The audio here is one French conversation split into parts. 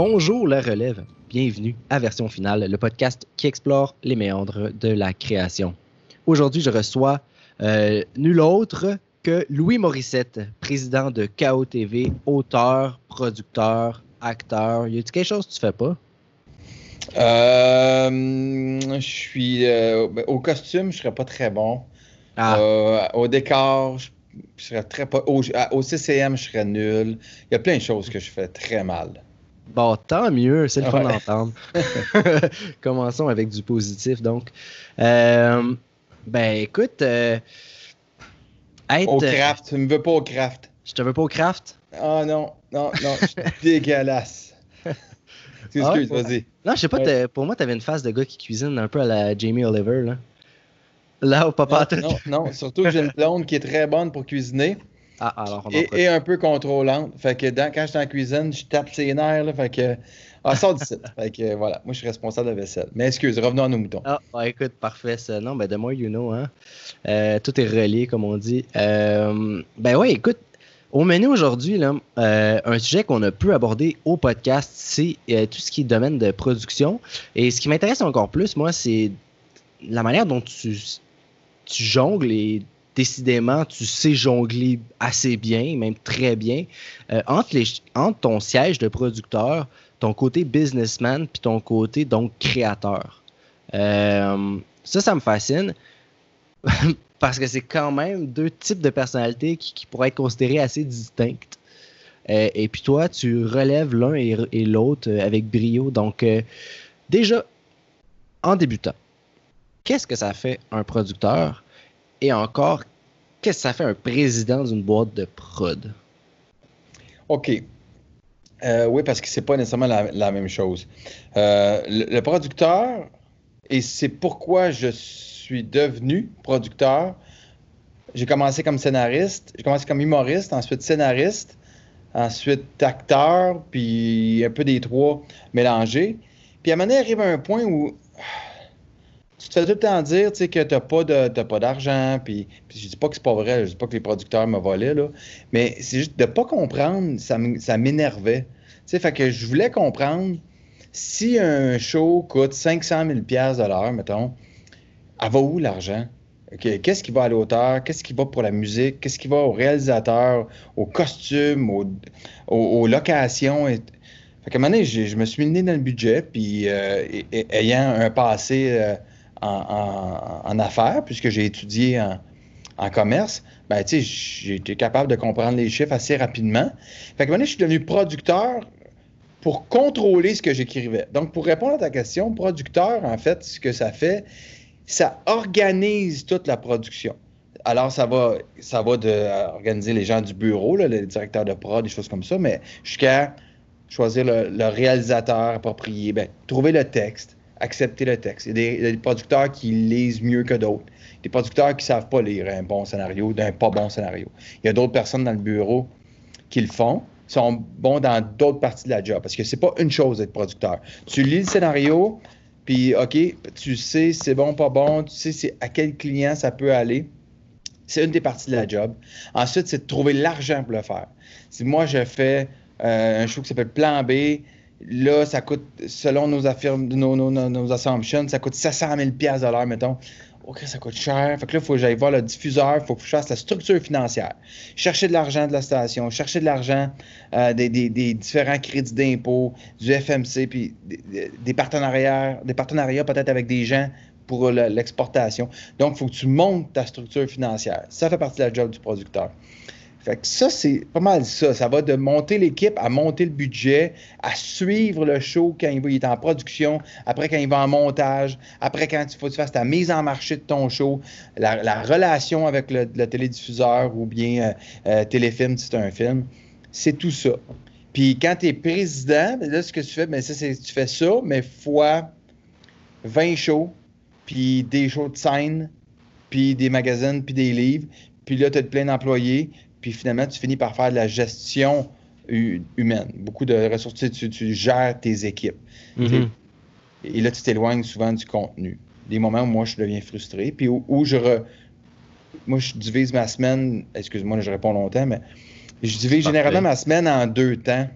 Bonjour la relève, bienvenue à Version Finale, le podcast qui explore les méandres de la création. Aujourd'hui, je reçois euh, nul autre que Louis Morissette, président de KO TV, auteur, producteur, acteur. Y a-t-il quelque chose que tu fais pas? Euh, je suis euh, ben, au costume, je serais pas très bon. Ah. Au décor, je, je serais très pas. Au, au CCM, je serais nul. Il y a plein de choses que je fais très mal. Bon, tant mieux, c'est le fun Ouais. d'entendre. Commençons avec du positif, donc. Euh, ben, écoute, euh, être, Au craft, tu me veux pas au craft. je te veux pas au craft? Ah non, non, non, je suis dégueulasse. Excuse, Ah ouais? vas-y. Non, je sais pas, Ouais. pour moi, t'avais une face de gars qui cuisine un peu à la Jamie Oliver, là. Là, au papa, Non, non, non, surtout que j'ai une blonde qui est très bonne pour cuisiner Ah, alors, et, et un peu contrôlante. Fait que dans- quand je suis en cuisine, je tape ses nerfs. Là, fait que. Ah, sort d'ici. fait que voilà, moi je suis responsable de la vaisselle. Mais excuse, revenons à nos moutons. Ah, bah, écoute, parfait. Ça. Non, ben, the more you know, hein. Euh, tout est relié, comme on dit. Euh, ben ouais, écoute, au menu aujourd'hui, là, euh, un sujet qu'on a pu aborder au podcast, c'est tout ce qui est domaine de production. Et ce qui m'intéresse encore plus, moi, c'est la manière dont tu, tu jongles et décidément, tu sais jongler assez bien, même très bien, euh, entre, ton siège de producteur, ton côté businessman, puis ton côté, donc, créateur. Euh, ça, ça me fascine parce que c'est quand même deux types de personnalités qui, pourraient être considérées assez distinctes. Euh, et puis toi, tu relèves l'un et, l'autre avec brio. Donc, déjà, en débutant, qu'est-ce que ça fait un producteur? Et encore, qu'est-ce que ça fait un président d'une boîte de prod? OK. Euh, oui, parce que c'est pas nécessairement la, même chose. Euh, le, le producteur, et c'est pourquoi je suis devenu producteur. J'ai commencé comme scénariste, j'ai commencé comme humoriste, ensuite scénariste, ensuite acteur, puis un peu des trois mélangés. Puis à un moment donné, arrive un point où tu te fais tout le temps dire que tu n'as pas de- t'as pas d'argent, puis, puis je dis pas que c'est pas vrai, je dis pas que les producteurs me volaient, là, mais c'est juste de pas comprendre, ça ça m'énervait. Fait que je voulais comprendre si un show coûte 500 000 pièces de l'heure, mettons, elle va où l'argent? Qu'est-ce qui va à l'auteur? Qu'est-ce qui va pour la musique? Qu'est-ce qui va au réalisateur, au costume, au- au- aux, locations? Et... Fait qu'à un moment donné, j'ai- je me suis mis dans le budget, puis euh, ayant un passé euh, en, affaires, puisque j'ai étudié en, commerce, ben, j'ai été capable de comprendre les chiffres assez rapidement. Fait moment donné, je suis devenu producteur pour contrôler ce que j'écrivais. Donc, pour répondre à ta question, producteur, en fait, ce que ça fait, ça organise toute la production. Alors, ça va, ça va euh, organiser les gens du bureau, là, les directeurs de prod, des choses comme ça, mais jusqu'à choisir le, le réalisateur approprié, ben, trouver le texte, accepter le texte. Il y, a des, producteurs qui lisent mieux que d'autres. Des producteurs qui ne savent pas lire un bon scénario d'un pas bon scénario. Il y a d'autres personnes dans le bureau qui le font, sont bons dans d'autres parties de la job. Parce que c'est pas une chose d'être producteur. Tu lis le scénario, puis OK, tu sais c'est bon, pas bon, tu sais à quel client ça peut aller. C'est une des parties de la job. Ensuite, c'est de trouver l'argent pour le faire. Si moi, je fais euh, un show qui s'appelle Plan B, là, ça coûte, selon nos, nos, nos, nos, assumptions, ça coûte 700 000 pièces de l'heure, mettons. OK, ça coûte cher. Fait que là, il faut que j'aille voir le diffuseur, il faut que je fasse la structure financière. Chercher de l'argent de la station, chercher de l'argent euh, des, des- des différents crédits d'impôt, du FMC, puis des, des- partenariats, des partenariats peut-être avec des gens pour le- l'exportation. Donc, il faut que tu montes ta structure financière. Ça fait partie de la job du producteur. Fait que ça, c'est pas mal ça. Ça va de monter l'équipe à monter le budget, à suivre le show quand il, va- il est en production, après quand il va en montage, après quand il faut que tu fasses ta mise en marché de ton show, la, la relation avec le, le télédiffuseur ou bien euh, euh, téléfilm si c'est un film. C'est tout ça. Puis quand tu es président, ben là, ce que tu fais, ben ça, c'est tu fais ça, mais fois 20 shows, puis des shows de scène, puis des magazines, puis des livres, puis là, tu as plein d'employés, puis finalement, tu finis par faire de la gestion hu- humaine. Beaucoup de ressources, tu, sais, tu- tu gères tes équipes. Mhm. Et là, tu t'éloignes souvent du contenu. Des moments où moi, je deviens frustré, puis où, où je re- Moi, je divise ma semaine. Excuse-moi, je réponds longtemps, mais je divise généralement ma semaine en deux temps.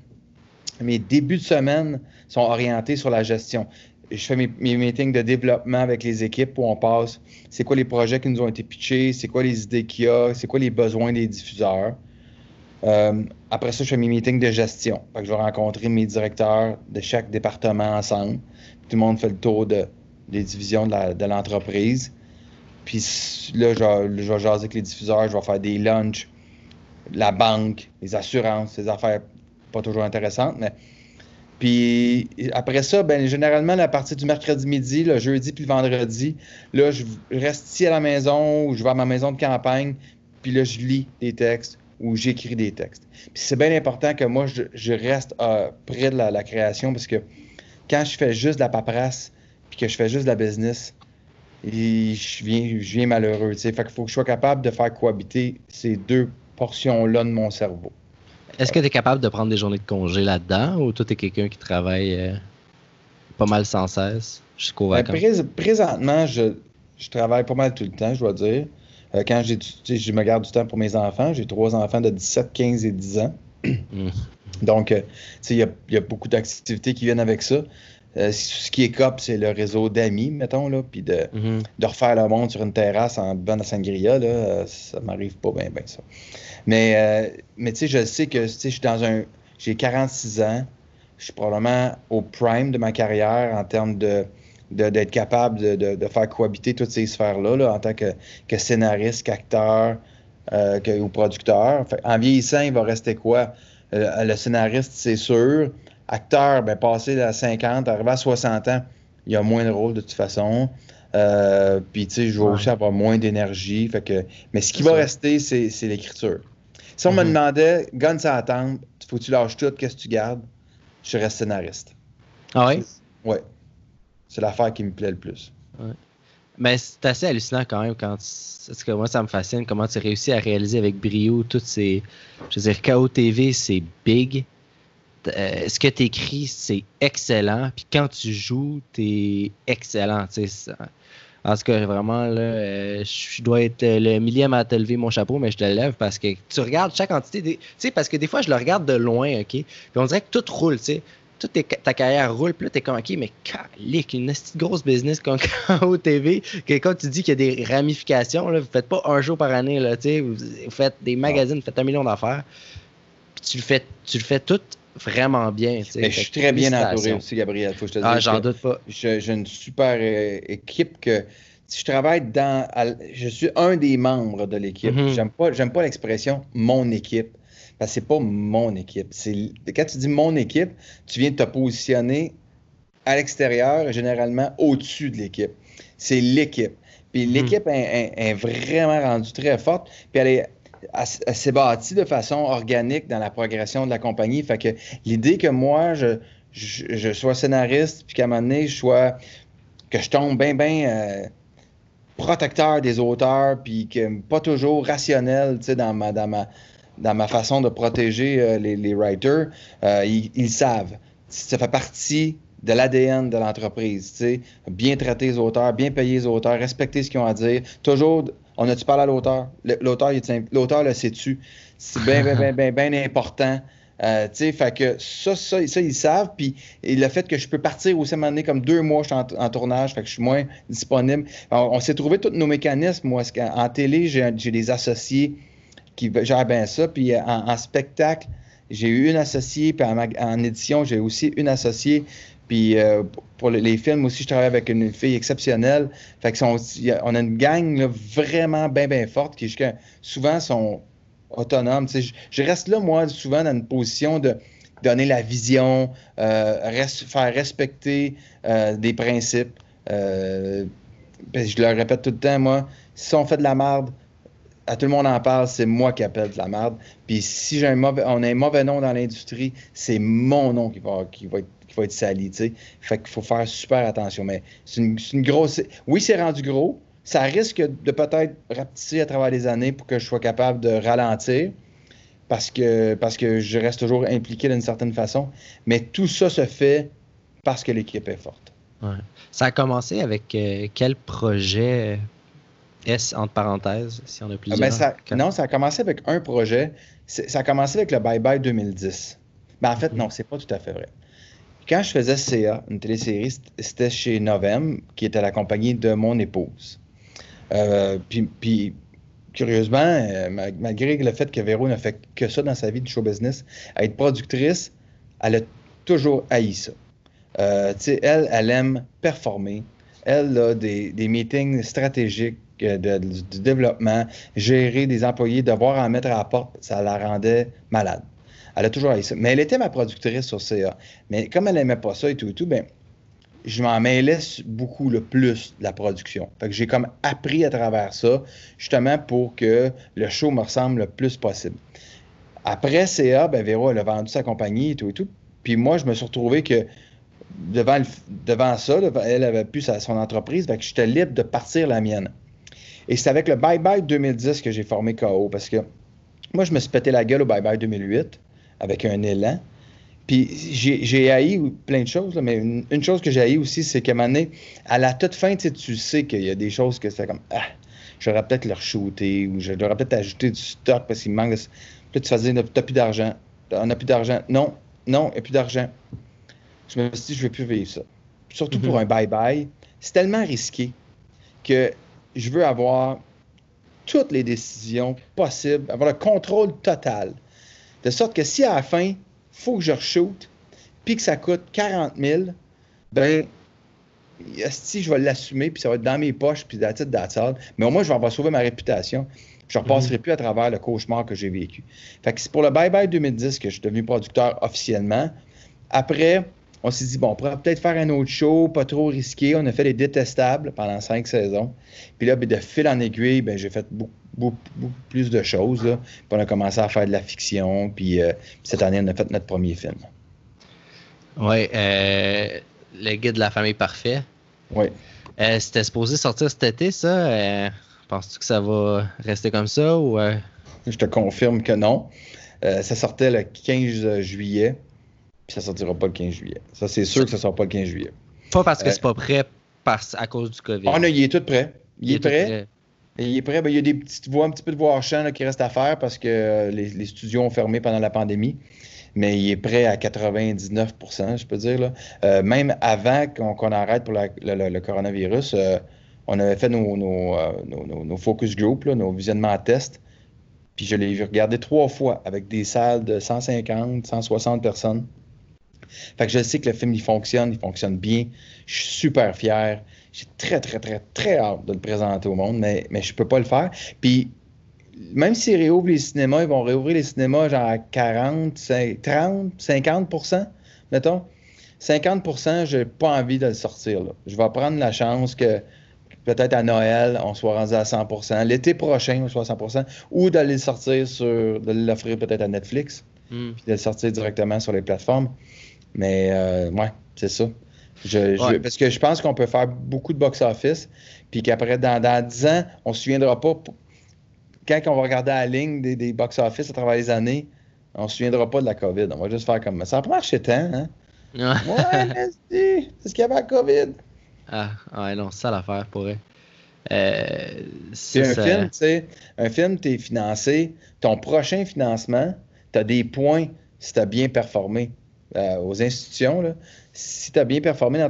mes débuts de semaine sont orientés sur la gestion. Je fais mes, meetings de développement avec les équipes où on passe c'est quoi les projets qui nous ont été pitchés, c'est quoi les idées qu'il y a, c'est quoi les besoins des diffuseurs? Euh, après ça, je fais mes meetings de gestion. je vais rencontrer mes directeurs de chaque département ensemble. Tout le monde fait le tour de, des divisions de l'entreprise. Puis là, je, je, vais jaser avec les diffuseurs, je vais faire des lunchs, la banque, les assurances, ces affaires pas toujours intéressantes, mais. Puis après ça, ben, généralement, à partir du mercredi midi, le jeudi puis le vendredi, là, je reste ici à la maison ou je vais à ma maison de campagne, puis là, je lis des textes ou j'écris des textes. Puis c'est bien important que moi, je, reste euh, près de la, création parce que quand je fais juste de la paperasse puis que je fais juste de la business, je viens, malheureux. Fait qu'il faut que je sois capable de faire cohabiter ces deux portions-là de mon cerveau. Est-ce que tu es capable de prendre des journées de congé là-dedans ou toi, tu es quelqu'un qui travaille euh, pas mal sans cesse jusqu'au ben, présentement, je, je, travaille pas mal tout le temps, je dois dire. Euh, quand j'ai, je me garde du temps pour mes enfants, j'ai trois enfants de 17, 15 et 10 ans. Hmm. Donc, euh, il y a, y a, beaucoup d'activités qui viennent avec ça. Euh, ce qui est cop, c'est le réseau d'amis, mettons, là, puis de, mhm. de, refaire le monde sur une terrasse en bonne sangria, là, euh, ça m'arrive pas bien, bien ça. Mais, euh, mais tu sais, je sais que je suis dans un. J'ai 46 ans, je suis probablement au prime de ma carrière en termes de d'être capable de, de, faire cohabiter toutes ces sphères-là là, en tant que, que scénariste, qu'acteur que, ou producteur. en vieillissant, il va rester quoi? le scénariste, c'est sûr acteur, ben, passé à 50, arrivé à 60 ans, il y a moins de rôle de toute façon. Euh, puis, tu sais, je vais aussi avoir moins d'énergie. Fait que... Mais ce qui va rester, c'est, l'écriture. Si on me mm-hmm. demandait, gun ça attendre, faut que tu lâches tout, qu'est-ce que tu gardes? Je reste scénariste. Ah oui? Oui. C'est l'affaire qui me plaît le plus. Ouais. Mais c'est assez hallucinant quand même quand parce que moi ça me fascine comment tu réussis à réaliser avec brio toutes ces je veux dire KO TV c'est big euh, ce que tu écris, c'est excellent. Puis quand tu joues, tu es excellent. En tout cas, vraiment, là, euh, je dois être le millième à te lever mon chapeau, mais je te le lève parce que tu regardes chaque entité. Tu sais, parce que des fois, je le regarde de loin, OK? Puis on dirait que tout roule, tu sais. Toute ta carrière roule, puis là, t'es comme, OK, mais calique, une grosse business comme au TV, que quand tu dis qu'il y a des ramifications, là, vous faites pas un jour par année, là, tu sais, vous, faites des magazines, vous faites un million d'affaires, puis tu le fais, tu le fais tout vraiment bien. Mais je suis très bien entouré aussi, Gabriel. Faut que je te ah, j'en doute pas. J'ai une super euh, équipe que si je travaille dans. je suis un des membres de l'équipe. Mm-hmm. J'aime pas, j'aime pas l'expression mon équipe. Parce que c'est pas mon équipe. quand tu dis mon équipe, tu viens de te positionner à l'extérieur, généralement au-dessus de l'équipe. C'est l'équipe. Puis mm-hmm. l'équipe est, vraiment rendue très forte. Puis elle est elle, s'est de façon organique dans la progression de la compagnie. Fait que l'idée que moi, je, sois scénariste, puis qu'à un moment donné, je sois. que je tombe bien, bien. Euh, protecteur des auteurs, puis que pas toujours rationnel, tu sais, dans ma, dans, ma, dans ma façon de protéger euh, les, writers, euh, ils, savent. Ça fait partie de l'ADN de l'entreprise. Bien traiter les auteurs, bien payer les auteurs, respecter ce qu'ils ont à dire, toujours on a-tu parlé à l'auteur? L'auteur, l'auteur le sait-tu? C'est bien, bien, bien, bien, important. Euh, fait que ça, ça, ils savent. Puis le fait que je peux partir aussi à un moment donné, comme deux mois, je suis en, tournage, fait que je suis moins disponible. On, s'est trouvé tous nos mécanismes. Moi, en télé, j'ai des associés qui gèrent bien ça. Puis en, spectacle, j'ai eu une associée. Puis en, en édition, j'ai aussi une associée. Puis euh, pour les films aussi, je travaille avec une fille exceptionnelle. Fait que on a une gang vraiment bien, bien forte qui souvent sont autonomes. Je, reste là, moi, souvent dans une position de donner la vision, euh, faire respecter euh, des principes. je leur répète tout le temps, moi, si on fait de la merde, à tout le monde en parle, c'est moi qui appelle de la merde. Puis si j'ai un mauvais, on a un mauvais nom dans l'industrie, c'est mon nom qui va, qui va être qui va être sali, tu sais. Fait qu'il faut faire super attention. Mais c'est une, grosse. Oui, c'est rendu gros. Ça risque de peut-être rapetisser à travers les années pour que je sois capable de ralentir parce que, parce que je reste toujours impliqué d'une certaine façon. Mais tout ça se fait parce que l'équipe est forte. Ça a commencé avec euh, quel projet S entre parenthèses, si on a plusieurs? Ah, ben, non, ça a commencé avec un projet. Ça a commencé avec le Bye Bye 2010. Ben, en fait, non, c'est pas tout à fait vrai. Quand je faisais CA, une télésérie, c'était chez Novem, qui était la compagnie de mon épouse. Euh, puis, curieusement, euh, malgré le fait que Véro n'a fait que ça dans sa vie de show business, être productrice, elle a toujours haï ça. Euh, elle, elle aime performer. Elle a des, des meetings stratégiques euh, de, du développement, gérer des employés, devoir en mettre à la porte, ça la rendait malade. Elle a toujours haï ça. Mais elle était ma productrice sur CA. Mais comme elle n'aimait pas ça et tout et tout, ben, je m'en mêlais beaucoup le plus de la production. Fait que j'ai comme appris à travers ça, justement pour que le show me ressemble le plus possible. Après CA, ben Véro, elle a vendu sa compagnie et tout et tout. Puis moi, je me suis retrouvé que devant, devant ça, elle avait plus son entreprise, j'étais libre de partir la mienne. Et c'est avec le Bye Bye 2010 que j'ai formé KO parce que moi, je me suis pété la gueule au Bye Bye 2008 avec un élan. Puis j'ai haï plein de choses, mais une, chose que j'ai haï aussi, c'est qu'à un moment donné, à la toute fin, tu sais qu'il y a des choses que c'est comme Ah, j'aurais peut-être leur shooter ou j'aurais peut-être ajouté du stock parce qu'il manque de. Puis tu faisais T'as plus d'argent. On n'a plus d'argent. Non, non, il n'y a plus d'argent. Je me suis dit, je ne vais plus vivre ça. Surtout pour mm-hmm. un bye-bye. C'est tellement risqué que je veux avoir toutes les décisions possibles, avoir le contrôle total. De sorte que si à la fin, il faut que je re-shoot, puis que ça coûte 40 000, ben, si je vais l'assumer, puis ça va être dans mes poches, puis titre d'attente, mais au moins, je vais avoir sauvé ma réputation. Je ne repasserai mhm. plus à travers le cauchemar que j'ai vécu. Fait que c'est pour le Bye Bye 2010 que je suis devenu producteur officiellement. Après, on s'est dit, bon, on pourrait peut-être faire un autre show, pas trop risqué. On a fait les détestables pendant cinq saisons. Puis là, ben, de fil en aiguille, ben, j'ai fait beaucoup, plus de choses. Puis on a commencé à faire de la fiction. Puis euh, cette année, on a fait notre premier film. Oui, euh, Le Guide de la famille parfait. Oui. Euh, c'était supposé sortir cet été, ça. Penses-tu que ça va rester comme ça ou. Je te confirme que non. ça sortait le 15 juillet ça sortira pas le 15 juillet. Ça, c'est sûr que ça sort pas le 15 juillet. Pas parce que c'est pas prêt à cause du COVID. Ah non, il est tout prêt. Il, est, prêt. Il est prêt. Ben, il y a des petites voix, un petit peu de voix champ qui reste à faire parce que euh, les, studios ont fermé pendant la pandémie. Mais il est prêt à 99% je peux dire. Là. Euh, même avant qu'on arrête pour le, coronavirus, euh, on avait fait nos, nos, focus group, nos visionnements à test. Puis je l'ai vu regarder trois fois avec des salles de 150, 160 personnes. Fait que je sais que le film, il fonctionne, il fonctionne bien. Je suis super fier. J'ai très, très, très, très hâte de le présenter au monde, mais, mais je peux pas le faire. Puis, même s'ils réouvrent les cinémas, ils vont réouvrir les cinémas genre à 40, 30, 50% mettons. 50% je n'ai pas envie de le sortir. Là. Je vais prendre la chance que peut-être à Noël, on soit rendu à 100% l'été prochain, on soit à 100 ou d'aller le sortir sur, de l'offrir peut-être à Netflix, hmm. puis de le sortir directement sur les plateformes. Mais euh, ouais, c'est ça. parce que je pense qu'on peut faire beaucoup de box-office, puis qu'après, dans, dans 10 ans, on ne se souviendra pas. Quand on va regarder la ligne des, des box-office à travers les années, on ne se souviendra pas de la COVID. On va juste faire comme ça. Ça a marché tant, hein? Ouais, c'est ce qu'il y avait la COVID. Ah, ouais, non, c'est ça l'affaire pour eux. Euh, c'est un film, tu sais, un film, tu es financé. Ton prochain financement, tu as des points si tu as bien performé. Euh, aux institutions, là, si tu as bien performé dans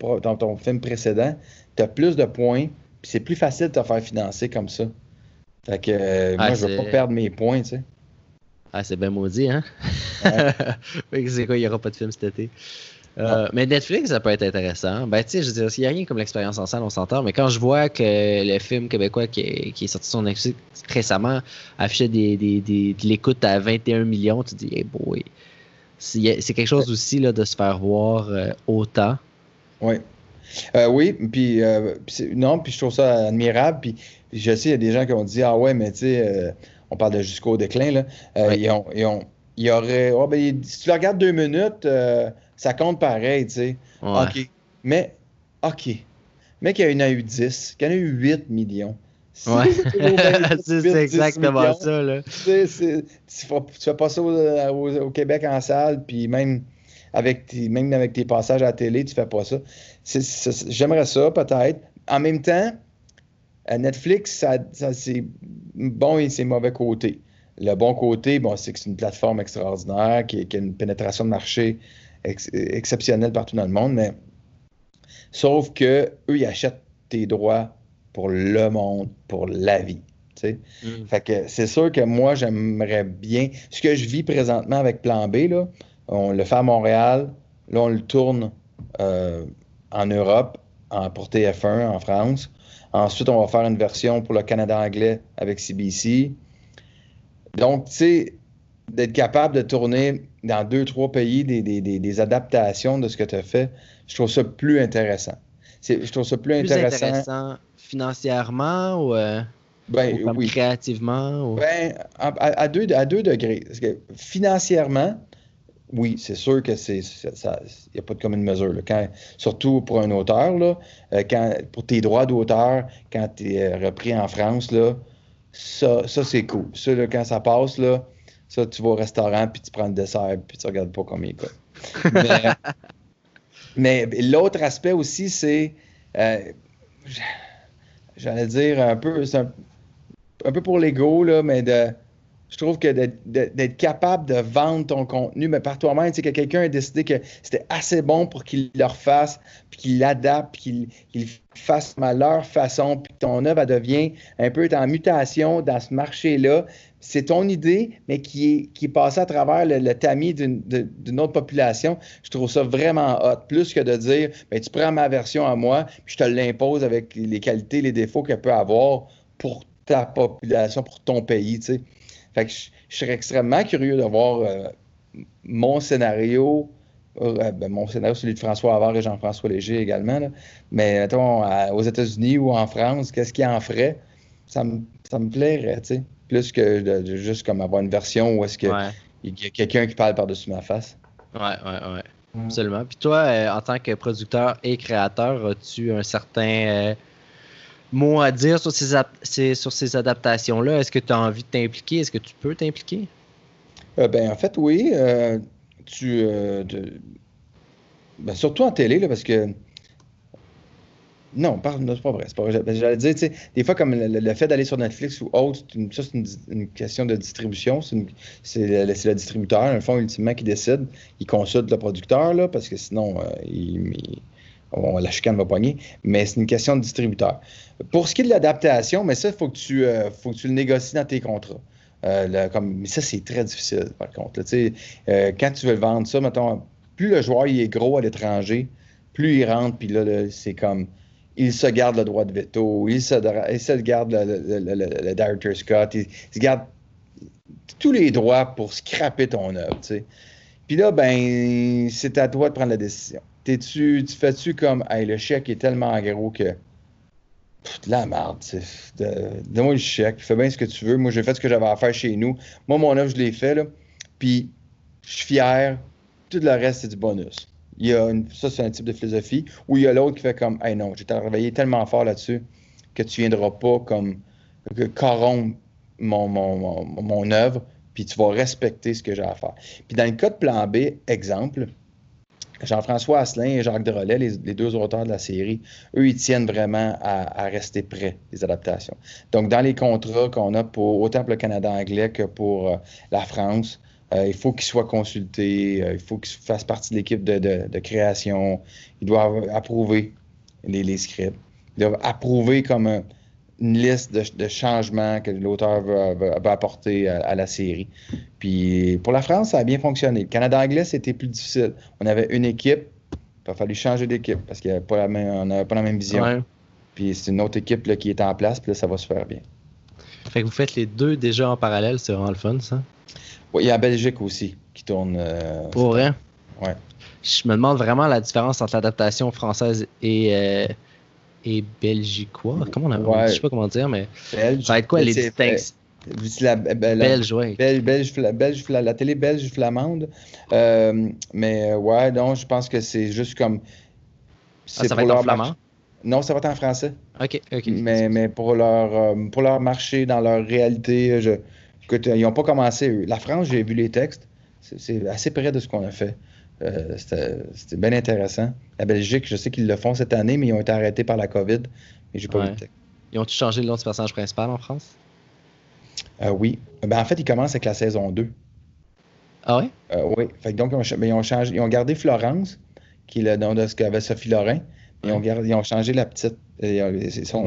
ton, dans ton film précédent, tu as plus de points, puis c'est plus facile de te faire financer comme ça. Fait que euh, moi, je veux pas perdre mes points, tu sais. Ah, c'est bien maudit, hein? c'est quoi, il n'y aura pas de film cet été? Euh, mais Netflix, ça peut être intéressant. Ben, tu sais, je veux dire, il n'y a rien comme l'expérience en salle, on s'entend, mais quand je vois que le film québécois qui est, sorti sur Netflix récemment affichait des, des, des, de l'écoute à 21 millions, tu te dis, hey boy, c'est quelque chose aussi là, de se faire voir euh, autant. Oui. Euh, oui, puis euh, non, puis je trouve ça admirable. Puis je sais, il y a des gens qui ont dit Ah ouais, mais tu sais, on parle de jusqu'au déclin, là. ils, ont, il y aurait. Oh, ben, si tu le regardes deux minutes, ça compte pareil, tu sais. OK. Mais, OK. Mais qu'il y en a eu 10, qu'il y en a eu 8 millions. Ouais. c'est exactement ça. Là. Tu, fais pas ça au, Québec en salle, puis même avec, tes, même avec tes passages à la télé, tu fais pas ça. J'aimerais ça, peut-être. En même temps, Netflix, ça, c'est bon et c'est mauvais côté. le bon côté, bon, c'est que c'est une plateforme extraordinaire qui, a une pénétration de marché exceptionnelle partout dans le monde, mais sauf que eux, ils achètent tes droits pour le monde, pour la vie. Mm. Fait que c'est sûr que moi, j'aimerais bien. Ce que je vis présentement avec Plan B, là, on le fait à Montréal, là, on le tourne euh, en Europe, en, pour TF1 en France. Ensuite, on va faire une version pour le Canada anglais avec CBC. Donc, tu sais, d'être capable de tourner dans deux, trois pays des, adaptations de ce que tu as fait, je trouve ça plus intéressant. Je trouve ça plus, intéressant. financièrement ou, euh, ben, créativement? Ben, à, deux, à deux degrés. Parce que financièrement, oui, c'est sûr que c'est il n'y a pas de commune mesure. Quand, surtout pour un auteur, là, euh, quand, pour tes droits d'auteur, quand tu es euh, repris en France, là, ça, ça c'est cool. Ça, quand ça passe, là, ça, tu vas au restaurant, puis tu prends le dessert, puis tu regardes pas combien il coûte. Mais, l'autre aspect aussi, c'est, euh, j'allais dire un peu, un, un, peu pour l'ego, là, mais de je trouve que d'être capable de vendre ton contenu, mais par toi-même, tu sais, que quelqu'un a décidé que c'était assez bon pour qu'il le refasse, puis qu'il l'adapte, puis qu'il fasse à leur façon, puis que ton œuvre devient un peu en mutation dans ce marché-là. C'est ton idée, mais qui est, passée à travers le, tamis d'une autre population. Je trouve ça vraiment hot. Plus que de dire, ben, tu prends ma version à moi, puis je te l'impose avec les qualités, les défauts qu'elle peut avoir pour ta population, pour ton pays, tu sais. Fait que je, serais extrêmement curieux de voir euh, mon scénario, euh, ben, mon scénario, celui de François Havard et Jean-François Léger également, mais mettons, aux États-Unis ou en France, qu'est-ce qu'il en ferait? Ça me, ça me plairait, tu sais, plus que de, juste comme avoir une version où est-ce qu'il y a quelqu'un qui parle par-dessus ma face. Ouais, ouais, ouais. Mm. Absolument. Puis toi, euh, en tant que producteur et créateur, as-tu un certain mot à dire sur ces, sur ces adaptations-là? Est-ce que tu as envie de t'impliquer? Est-ce que tu peux t'impliquer? Euh, ben, en fait, oui. Euh, tu, euh, ben, surtout en télé, là, parce que. Non, c'est pas vrai. Pas vrai. Ben, j'allais dire, tu des fois, comme le, fait d'aller sur Netflix ou autre, ça, c'est une, question de distribution. C'est le, distributeur, un fond, ultimement, qui décide. Il consulte le producteur, là, parce que sinon, il la chicane va poigner, mais c'est une question de distributeur. Pour ce qui est de l'adaptation, mais ça, il faut, que tu, euh, faut que tu le négocies dans tes contrats. Euh, comme, mais ça, c'est très difficile, par contre. Euh, quand tu veux le vendre, ça, mettons, plus le joueur il est gros à l'étranger, plus il rentre, puis là, c'est comme il se garde le droit de veto, il se, il garde le, director Scott, il, se garde tous les droits pour scraper ton œuvre. Puis là, ben, c'est à toi de prendre la décision. T'es-tu, tu fais-tu comme, hey, le chèque est tellement gros que. Pff, la merde, donne-moi le chèque, fais bien ce que tu veux. Moi, j'ai fait ce que j'avais à faire chez nous. Moi, mon œuvre, je l'ai fait, là. Puis, je suis fier. Tout le reste, c'est du bonus. Il y a ça, c'est un type de philosophie. Ou il y a l'autre qui fait comme, hey, non, j'ai travaillé tellement fort là-dessus que tu viendras pas comme corrompre mon, mon, mon œuvre, puis tu vas respecter ce que j'ai à faire. Puis dans le cas de plan B, exemple, Jean-François Asselin et Jacques Drolet, les, les, deux auteurs de la série, eux, ils tiennent vraiment à, rester près des adaptations. Donc, dans les contrats qu'on a pour autant pour le Canada anglais que pour euh, la France, euh, il faut qu'ils soient consultés, euh, il faut qu'ils fassent partie de l'équipe de, création, ils doivent approuver les, scripts, ils doivent approuver comme une liste de, changements que l'auteur va, apporter à, la série. Puis pour la France, ça a bien fonctionné. Le Canada anglais, c'était plus difficile. On avait une équipe, il a fallu changer d'équipe parce qu'on n'avait pas la même vision. Puis c'est une autre équipe qui est en place, puis là, ça va se faire bien. Fait que vous faites les deux déjà en parallèle, c'est vraiment le fun, ça? Oui, il y a la Belgique aussi qui tourne. Euh, pour vrai? Ouais. Je me demande vraiment la différence entre l'adaptation française et, euh, et belgicois. Comment on a, Je sais pas comment dire, mais Belge, ça va être quoi les distinctions? La, belge, oui. Belge, belge, la télé belge flamande. Euh, mais ouais, donc je pense que c'est juste comme. Ah, ça va être en flamand? Non, ça va être en français. OK, OK. Mais, mais pour, leur, euh, pour leur marché, dans leur réalité, je, écoute, ils n'ont pas commencé. Eux. La France, j'ai vu les textes. C'est assez près de ce qu'on a fait. Euh, c'était bien intéressant. La Belgique, je sais qu'ils le font cette année, mais ils ont été arrêtés par la COVID. Mais j'ai pas vu. Ils ont-tu changé le nom du personnage principal en France? Euh, oui. Ben, en fait, ils commencent avec la saison 2. Ah ouais? Euh, oui. Fait que donc, ils ont, ben, ils ont changé, ils ont gardé Florence, qui est le nom de ce qu'avait Sophie Lorrain. Ils, ont gardé- ils ont changé la petite.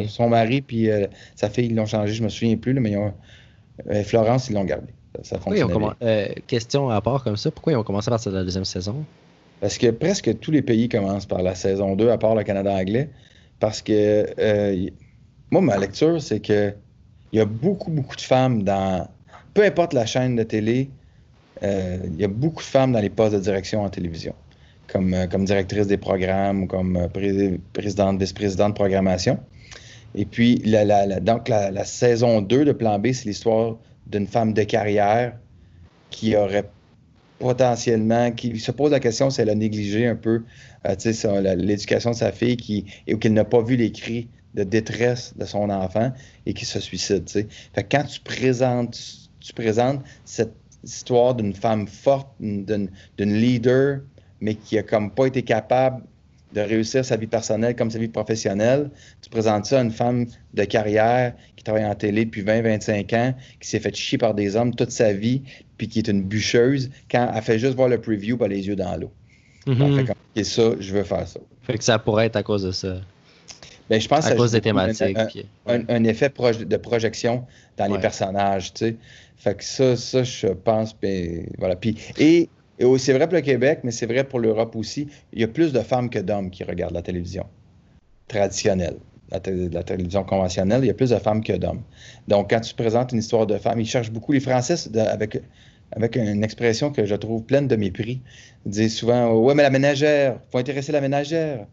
son, mari puis euh, sa fille, ils l'ont changé, je me souviens plus, là, mais ils ont, euh, Florence, ils l'ont gardé. Ça, euh, question à part comme ça, pourquoi ils ont commencé à partir de la deuxième saison? Parce que presque tous les pays commencent par la saison 2, à part le Canada anglais. Parce que euh, moi, ma lecture, c'est que il y a beaucoup, beaucoup de femmes dans. Peu importe la chaîne de télé, euh, il y a beaucoup de femmes dans les postes de direction en télévision. Comme, euh, comme directrice des programmes ou comme euh, pré- présidente, vice-présidente de programmation. Et puis, la, la- la- donc, la, la saison 2 de Plan B, c'est l'histoire d'une femme de carrière qui aurait potentiellement, qui se pose la question si elle a négligé un peu euh, l'éducation de sa fille qui, et qu'elle n'a pas vu les cris de détresse de son enfant et qui se suicide. Fait quand tu présentes, tu, présentes cette histoire d'une femme forte, d'une leader, mais qui a comme pas été capable de réussir sa vie personnelle comme sa vie professionnelle, tu présentes ça à une femme de carrière qui travaille en télé depuis 20-25 ans, qui s'est fait chier par des hommes toute sa vie, puis qui est une bûcheuse, quand elle fait juste voir le preview, pas les yeux dans l'eau. Mhm. OK, ça, je veux faire ça. Fait que ça pourrait être à cause de ça. Ben, je pense que À ça cause des thématiques. Un, puis- un- un effet de projection dans les personnages, tu sais. Fait que ça, ça, je pense, ben, voilà. Puis, et, et c'est vrai pour le Québec, mais c'est vrai pour l'Europe aussi. Il y a plus de femmes que d'hommes qui regardent la télévision traditionnelle. La, té- la télévision conventionnelle, il y a plus de femmes que d'hommes. Donc, quand tu présentes une histoire de femme, ils cherchent beaucoup. Les Français, de- avec, avec une expression que je trouve pleine de mépris, disent souvent Ouais, mais la ménagère, faut intéresser la ménagère.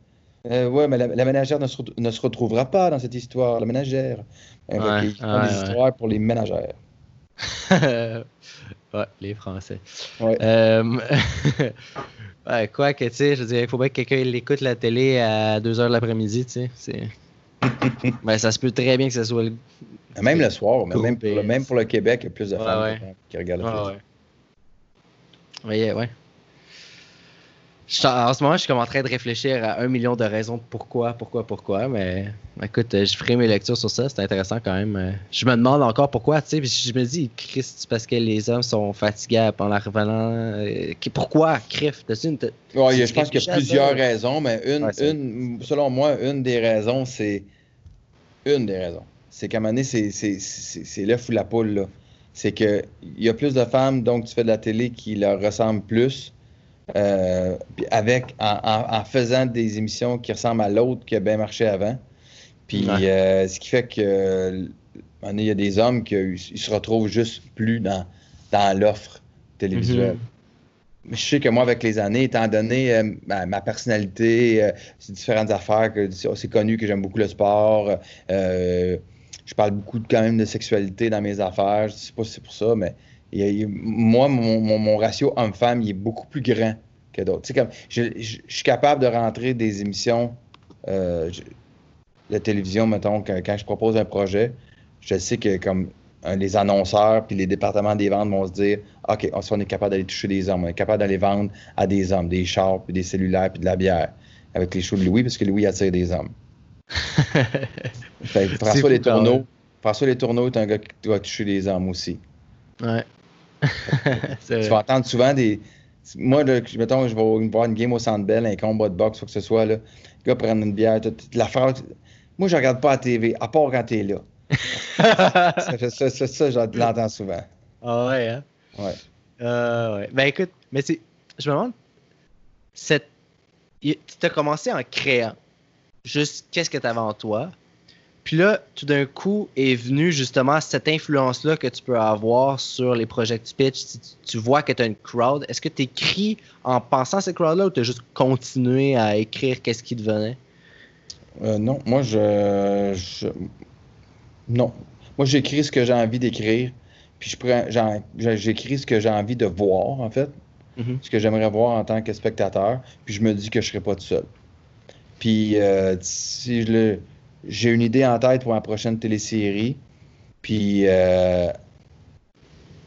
Euh, ouais, mais la, la ménagère ne se, ne se retrouvera pas dans cette histoire, la ménagère. Ouais, ouais. histoires pour les ménagères. ouais, les Français. Ouais. Euh, ouais, quoi que, tu sais, je veux dire, il faut bien que quelqu'un l'écoute la télé à 2h de l'après-midi, tu sais. ben, ça se peut très bien que ce soit le. Même le soir, mais même, pour le, même pour le Québec, il y a plus de femmes qui regardent la Ouais, télévision. ouais. Je en ce moment, je suis comme en train de réfléchir à un million de raisons de pourquoi, pourquoi, pourquoi, mais écoute, je ferai mes lectures sur ça, c'est intéressant quand même. Je me demande encore pourquoi, tu sais, puis je me dis, Chris, c'est parce que les hommes sont fatigués en la revenant. euh, pourquoi, Criff? Une. Ouais, Tu je pense qu'il y a plusieurs ça? raisons, mais une, Ouais, une, selon moi, une des raisons, c'est. Une des raisons. C'est qu'à un moment donné, c'est- l'œuf ou la poule, là. C'est qu'il y a plus de femmes, donc tu fais de la télé qui leur ressemblent plus. Euh, avec, en, en- en faisant des émissions qui ressemblent à l'autre qui a bien marché avant. Puis Ouais. euh, ce qui fait que. il y a des hommes qui ils se retrouvent juste plus dans, dans l'offre télévisuelle. Mhm. Je sais que moi, avec les années, étant donné euh, ma, ma personnalité, euh, ces différentes affaires, que c'est c'est connu que j'aime beaucoup le sport, euh, je parle beaucoup de- quand même de sexualité dans mes affaires. Je sais pas si c'est pour ça, mais il il moi, mon, mon- mon ratio homme-femme, il est beaucoup plus grand que d'autres. Tu sais, comme, je, je- je suis capable de rentrer des émissions euh, je- de télévision, mettons, quand, quand je propose un projet, je sais que comme euh, les annonceurs puis les départements des ventes vont se dire OK, on, est capable d'aller toucher des hommes, on est capable d'aller vendre à des hommes, des chars, puis des cellulaires, puis de la bière avec les shows de Louis, parce que Louis attire des hommes. Fait que François Les. Tourneaux, François Les Tourneaux est un gars qui doit toucher des hommes aussi. Ouais. Tu vas entendre souvent des. Moi, là, mettons, je vais voir une game au Centre Bell, un combat de boxe, ou que ce soit, là, le gars prend une bière, tout- tout- la phrase. Moi, je regarde pas la TV, à part quand t'es là. ça, fait ça, ça, ça, je l'entends souvent. Ah ouais, hein? Ouais. Euh, ouais. Ben écoute, mais c'est. Je me demande. Cette... Tu as commencé en créant. Juste qu'est-ce que tu avais en toi? Puis là, tout d'un coup est venue justement cette influence-là que tu peux avoir sur les projets que tu pitches. Si tu, vois que tu as une crowd. Est-ce que tu écris en pensant à cette crowd-là ou tu as juste continué à écrire qu'est-ce qui te venait? Euh, non, moi, je, je- Non. Moi, j'écris ce que j'ai envie d'écrire, puis je prends, j'en- j'écris ce que j'ai envie de voir, en fait, Mhm. ce que j'aimerais voir en tant que spectateur, puis je me dis que je serai pas tout seul. Puis, euh, si je le- j'ai une idée en tête pour ma prochaine télésérie, puis euh,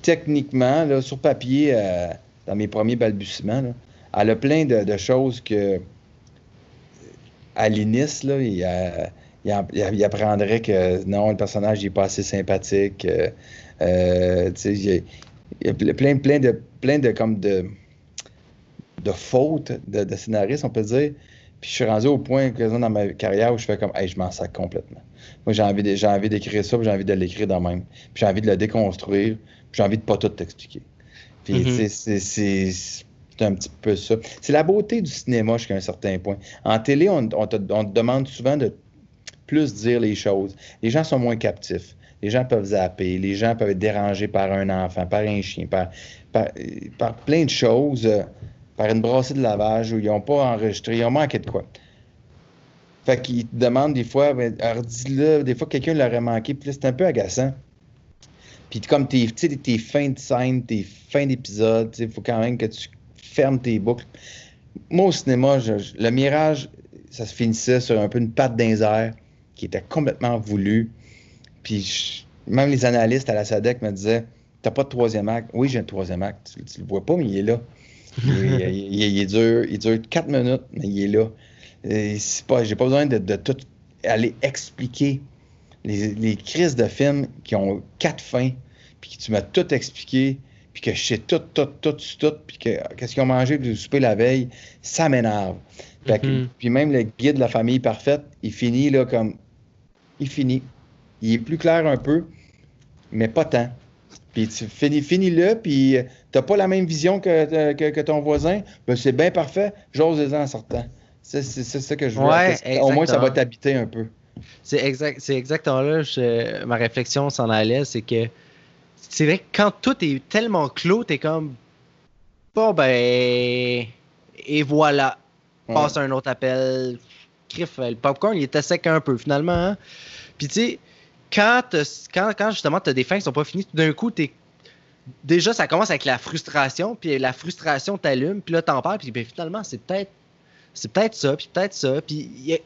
techniquement, là, sur papier, euh, dans mes premiers balbutiements, elle a plein de, choses que à l'Inis, il, il, en- il- il apprendrait que non, le personnage n'est pas assez sympathique. euh, il y, a, y, a plein, plein de, plein de, comme de, de fautes de, de scénaristes, on peut dire. Puis je suis rendu au point que dans ma carrière où je fais comme, hey, je m'en sac complètement. Moi, j'ai envie, envie d'écrire ça, puis j'ai envie de l'écrire dans même. Puis j'ai envie de le déconstruire, puis j'ai envie de pas tout t'expliquer. Puis, mm-hmm. c'est un petit peu ça. C'est la beauté du cinéma jusqu'à un certain point. En télé, on, te, demande souvent de plus dire les choses. Les gens sont moins captifs. Les gens peuvent zapper. Les gens peuvent être dérangés par un enfant, par un chien, par, par, plein de choses, euh, par une brassée de lavage où ils n'ont pas enregistré, ils ont manqué de quoi. Fait qu'ils te demandent des fois, ben, dis-le, des fois quelqu'un l'aurait manqué, puis c'est un peu agaçant. Puis comme tes, tes fins de scène, tes fins d'épisode, il faut quand même que tu fermes tes boucles. Moi, au cinéma, le mirage, ça se finissait sur un peu une patte d'un qui était complètement voulu. Puis même les analystes à la SADEC me disaient T'as pas de troisième acte. Oui, j'ai un troisième acte. Tu, le vois pas, mais il est là. Il, est dur, il dure quatre minutes, mais il est là. Pas, j'ai pas besoin de, de, tout aller expliquer les, crises de films qui ont quatre fins, puis que tu m'as tout expliqué, puis que je sais tout, tout, tout, tout, puis que qu'est-ce qu'ils ont mangé le souper la veille, ça m'énerve. Mm-hmm. Puis même le guide de la famille parfaite, il finit là comme. Il finit. Il est plus clair un peu, mais pas tant. Puis tu finis, finis-le, puis t'as pas la même vision que, que, ton voisin, ben c'est bien parfait, j'ose en sortant. C'est, ça que je veux. Au moins, ça va t'habiter un peu. C'est exact, exactement là ma réflexion s'en allait, c'est que c'est vrai que quand tout est tellement clos, t'es comme bon ben et voilà, passe un autre appel, criff, le popcorn il était sec un peu finalement. Hein. Puis tu sais, quand, quand, quand justement t'as des fins qui sont pas finies, tout d'un coup t'es déjà ça commence avec la frustration, puis la frustration t'allume, puis là t'en parles, puis ben, finalement c'est peut-être c'est peut-être ça, puis peut-être ça, puis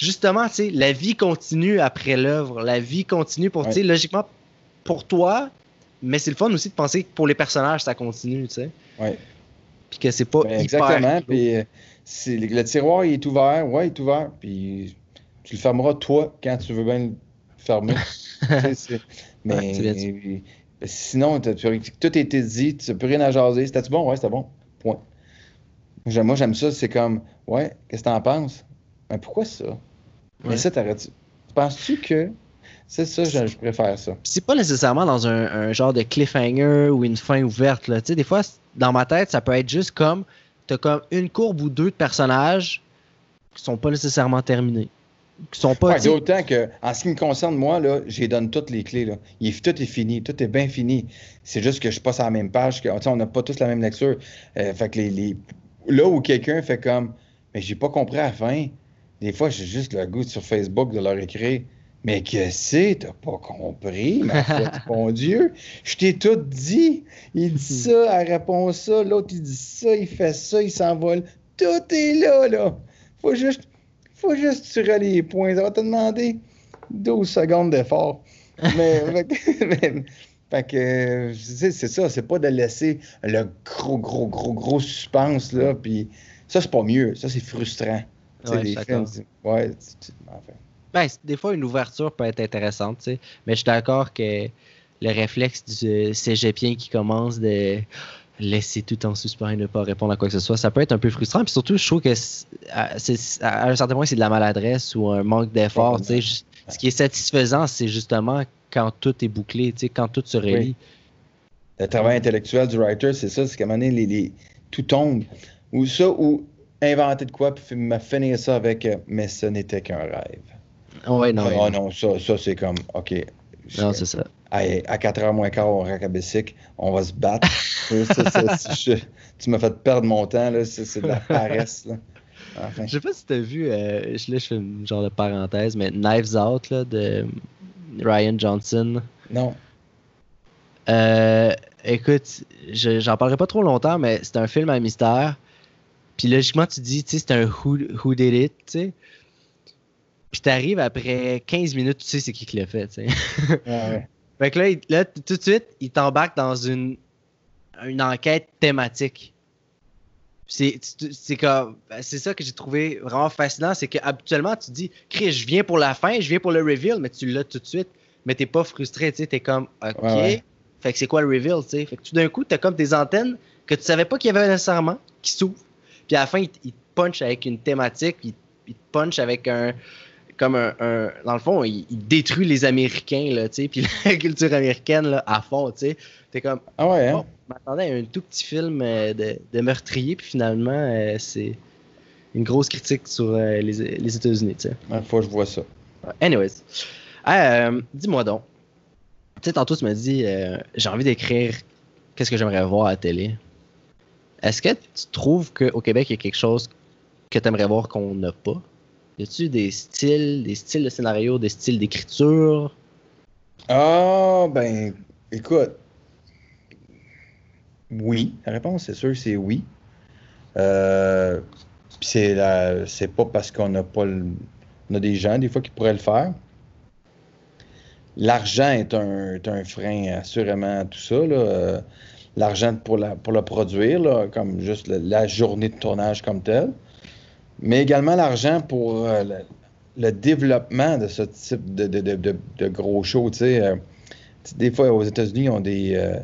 justement, tu sais, la vie continue après l'œuvre. La vie continue pour, tu sais, logiquement, pour toi, mais c'est le fun aussi de penser que pour les personnages, ça continue, tu sais. Oui. Puis que c'est pas ben, Exactement. Puis euh, le tiroir, il est ouvert. Ouais, il est ouvert. Puis tu le fermeras, toi, quand tu veux bien le fermer. mais sinon, tout a été dit. Tu n'as plus rien à jaser. C'était-tu bon? Ouais, c'était bon. Point. Moi, j'aime ça. C'est comme, ouais, qu'est-ce que t'en penses? Mais pourquoi ça? Mais ça, t'arrêtes. Penses-tu que. C'est ça, je, préfère ça? C'est pas nécessairement dans un, genre de cliffhanger ou une fin ouverte. Là. des fois, dans ma tête, ça peut être juste comme. T'as comme une courbe ou deux de personnages qui sont pas nécessairement terminés. Qui sont pas. Ouais, que, en ce qui me concerne, moi, là, j'ai donne toutes les clés. Là. Il, tout est fini, tout est bien fini. C'est juste que je passe à la même page. Que, on n'a pas tous la même lecture. Euh, fait que les, là où quelqu'un fait comme. Mais j'ai pas compris à la fin. Des fois, j'ai juste le goût sur Facebook de leur écrire Mais que c'est, t'as pas compris, ma foi, mon Dieu. Je t'ai tout dit. Il dit ça, elle répond ça, l'autre il dit ça, il fait ça, il s'envole. Tout est là, là. Faut juste, faut juste tirer les points. Ça va te demander 12 secondes d'effort. mais, fait que, c'est ça, c'est pas de laisser le gros, gros, gros, gros suspense, là, puis ça, c'est pas mieux. Ça, c'est frustrant. Ouais, ouais, ben, des fois, une ouverture peut être intéressante, mais je suis d'accord que le réflexe du cégepien qui commence de laisser tout en suspens et ne pas répondre à quoi que ce soit, ça peut être un peu frustrant. Puis surtout, je trouve que à, un certain point, c'est de la maladresse ou un manque d'effort. Ce qui est satisfaisant, c'est justement quand tout est bouclé, quand tout se relie. Le travail intellectuel du writer, c'est ça, c'est qu'à un moment donné, les, tout tombe. Ou ça, ou inventer de quoi, puis finir ça avec euh, Mais ce n'était qu'un rêve. Ouais, non. Oh, non, ça, ça c'est comme OK. Non, c'est ça. À, 4h moins quart au Racabessic, on va se battre. tu m'as fait perdre mon temps. C'est, de la paresse, là. Enfin. Je sais pas si tu as vu, euh, là, je fais une genre de parenthèse, mais Knives Out là, de Ryan Johnson. Non. Euh, écoute, j'en parlerai pas trop longtemps, mais c'est un film à mystère. Puis logiquement, tu dis, tu sais, c'est un who, who, did it, tu sais. Puis t'arrives après 15 minutes, tu sais c'est qui qui l'a fait, tu sais. ouais. Fait que là, là, tout de suite, il t'embarque dans une, une enquête thématique. C'est comme c'est ça que j'ai trouvé vraiment fascinant, c'est qu'habituellement tu dis Chris, je viens pour la fin, je viens pour le reveal, mais tu l'as tout de suite. mais t'es pas frustré, tu t'es comme, ok. Ouais, ouais. Fait que c'est quoi le reveal, tu sais? Fait que tout d'un coup, t'as comme tes antennes que tu savais pas qu'il y avait nécessairement, qui s'ouvrent. Puis à la fin, il, te- il te punch avec une thématique, il, il te punch avec un. Comme un. un- dans le fond, il, il détruit les Américains, là, tu sais, puis la culture américaine, là, à fond, tu sais. T'es comme, Ah ouais, hein? M'attendais à un tout petit film euh, de, de meurtrier, puis finalement, euh, c'est une grosse critique sur euh, les, les États-Unis, tu sais. Une fois, je vois ça. Anyways. Dis-moi donc. Tu sais, tantôt, tu m'as dit, j'ai envie d'écrire qu'est-ce que j'aimerais voir à la télé. Est-ce que tu trouves qu'au Québec, il y a quelque chose que tu aimerais voir qu'on n'a pas? Y a-tu des styles, des styles de scénario, des styles d'écriture? Ah, ben, écoute. Oui. La réponse, c'est sûr, c'est oui. Euh, c'est la- pas parce qu'on n'a pas le- on a des gens, des fois, qui pourraient le faire. L'argent est un, est un frein, assurément, à tout ça. L'argent pour, la, pour le produire, là, comme juste le- la journée de tournage comme telle. Mais également l'argent pour euh, le, développement de ce type de, gros show. tu sais. Euh, des fois, aux États-Unis, ils ont des, euh,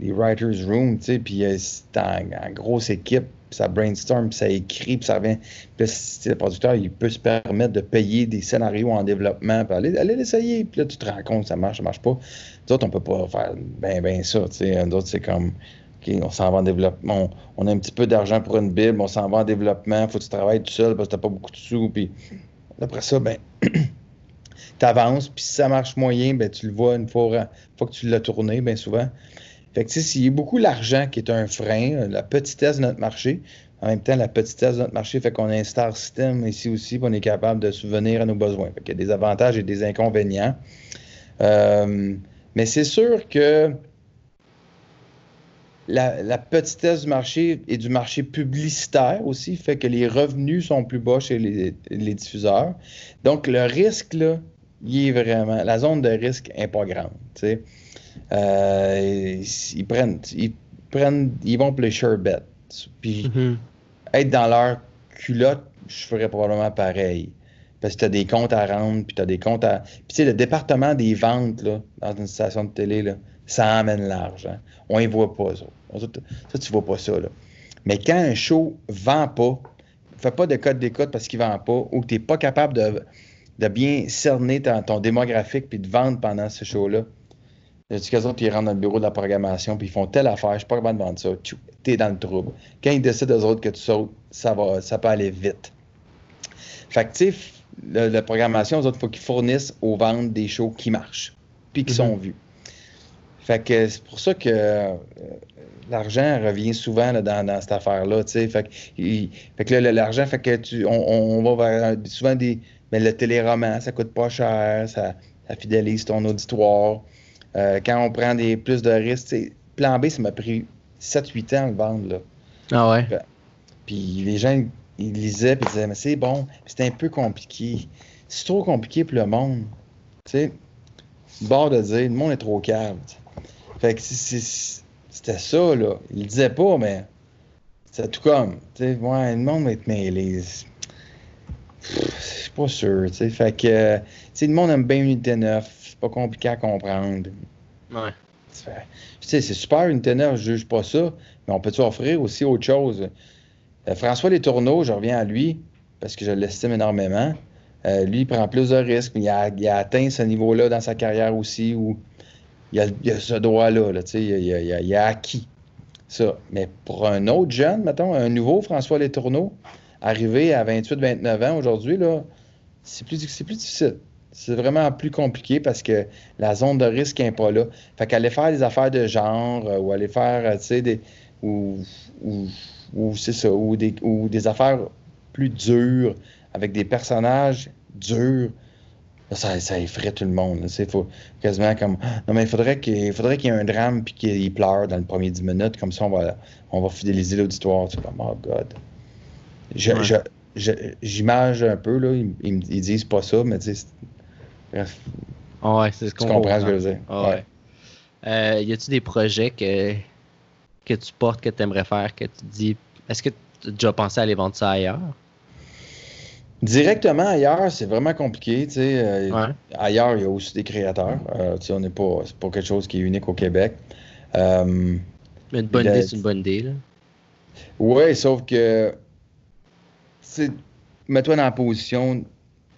des writers' room, tu sais, puis euh, c'est en, en grosse équipe, puis ça brainstorm, puis ça écrit, puis ça revient. Puis le producteur, il peut se permettre de payer des scénarios en développement, puis aller, aller l'essayer, puis là, tu te rends compte, ça marche, ça marche pas. Nous autres, on peut pas faire ben, ben ça. Nous autres, c'est comme, On s'en va en développement, on, a un petit peu d'argent pour une Bible, on s'en va en développement, faut que tu travailles tout seul parce que t'as pas beaucoup de sous, puis après ça, ben, tu avances, puis si ça marche moyen, ben, tu le vois une fois, que tu l'as tourné, bien souvent. Fait que, tu y a beaucoup l'argent qui est un frein, la petitesse de notre marché, en même temps, la petitesse de notre marché fait qu'on a un star system ici aussi, puis on est capable de subvenir à nos besoins. Qu'il y a des avantages et des inconvénients. Euh, mais c'est sûr que la, la petitesse du marché et du marché publicitaire aussi fait que les revenus sont plus bas chez les, les diffuseurs. Donc, le risque, là, il est vraiment. La zone de risque n'est pas grande. sais. Euh, ils, ils prennent, ils prennent. Ils vont pour les sure bets. Puis, être dans leur culotte, je ferais probablement pareil. Parce que tu as des comptes à rendre, puis tu as des comptes à. Puis, tu sais, le département des ventes, là, dans une station de télé, là, ça amène l'argent. On y voit pas, ça. Ça, ça, tu vois pas ça, là. Mais quand un show vend pas, fais pas de code d'écoute parce qu'il vend pas, ou que tu n'es pas capable de, de bien cerner ton, ton démographique puis de vendre pendant ce show-là, il y a du cas qui rentrent dans le bureau de la programmation puis ils font telle affaire, je suis pas capable de vendre ça, tu es dans le trouble. Quand ils décident eux autres que tu sautes, ça va, ça peut aller vite. Fait que, la, programmation, eux autres, il faut qu'ils fournissent aux ventes des shows qui marchent puis qui Mhm. sont vus. Fait que c'est pour ça que euh, l'argent revient souvent là, dans, dans cette affaire-là, tu sais. Fait que, il- fait que là, l'argent fait que tu, on, on- va vers souvent des. Mais le téléroman, ça coûte pas cher, ça, ça fidélise ton auditoire. Euh, quand on prend des plus de risques, plan B, ça m'a pris 7-8 ans à le vendre, là. Ah ouais? Puis les gens, ils lisaient puis ils disaient, mais c'est bon, c'est un peu compliqué. C'est trop compliqué pour le monde. Tu sais, bord de dire, le monde est trop calme. Fait que c'était ça, là. Il le disait pas, mais c'est tout comme. Tu sais, ouais, le monde va être mêlé. Je suis pas sûr, tu sais. Fait que, tu sais, le monde aime bien Unité 9. C'est pas compliqué à comprendre. Ouais. Tu sais, c'est super, une ténor, je juge pas ça, mais on peut-tu offrir aussi autre chose? Euh, François Letourneau, je reviens à lui, parce que je l'estime énormément. Euh, lui, il prend plus de risques, mais il a, il a atteint ce niveau-là dans sa carrière aussi, où il a, il a ce droit-là, là, il, a- il a- a- acquis ça. Mais pour un autre jeune, mettons, un nouveau François Letourneau, arrivé à 28-29 ans aujourd'hui, c'est plus, plus difficile. C'est vraiment plus compliqué parce que la zone de risque n'est pas là. Fait qu'aller faire des affaires de genre euh, ou aller faire, euh, tu sais, des. Ou, ou c'est ça, ou des, ou des affaires plus dures avec des personnages durs. Ça, ça effraie tout le monde. C'est faut quasiment comme. Non, mais il faudrait qu'il il faudrait qu'il y ait un drame puis qu'il pleure dans les premiers 10 minutes. Comme ça, on va, on va fidéliser l'auditoire. Tu sais, comme, oh God. Je- Ouais. je- je- J'image un peu, là. Ils, ils disent pas ça, mais tu sais. c'est- Bref, Ah ouais, c'est ce tu qu'on comprends ce que je veux dire. Ah ouais. Euh, y a-tu des projets que, que tu portes, que tu aimerais faire, que tu dis. Est-ce que tu as déjà pensé à aller vendre ça ailleurs? Directement ailleurs, c'est vraiment compliqué. tu sais. Euh, Ouais. Ailleurs, il y a aussi des créateurs. Euh, tu sais, on n'est pas, c'est pas quelque chose qui est unique au Québec. Euh, Mais une bonne idée, c'est une bonne idée. Là. Oui, sauf que, mets-toi dans la position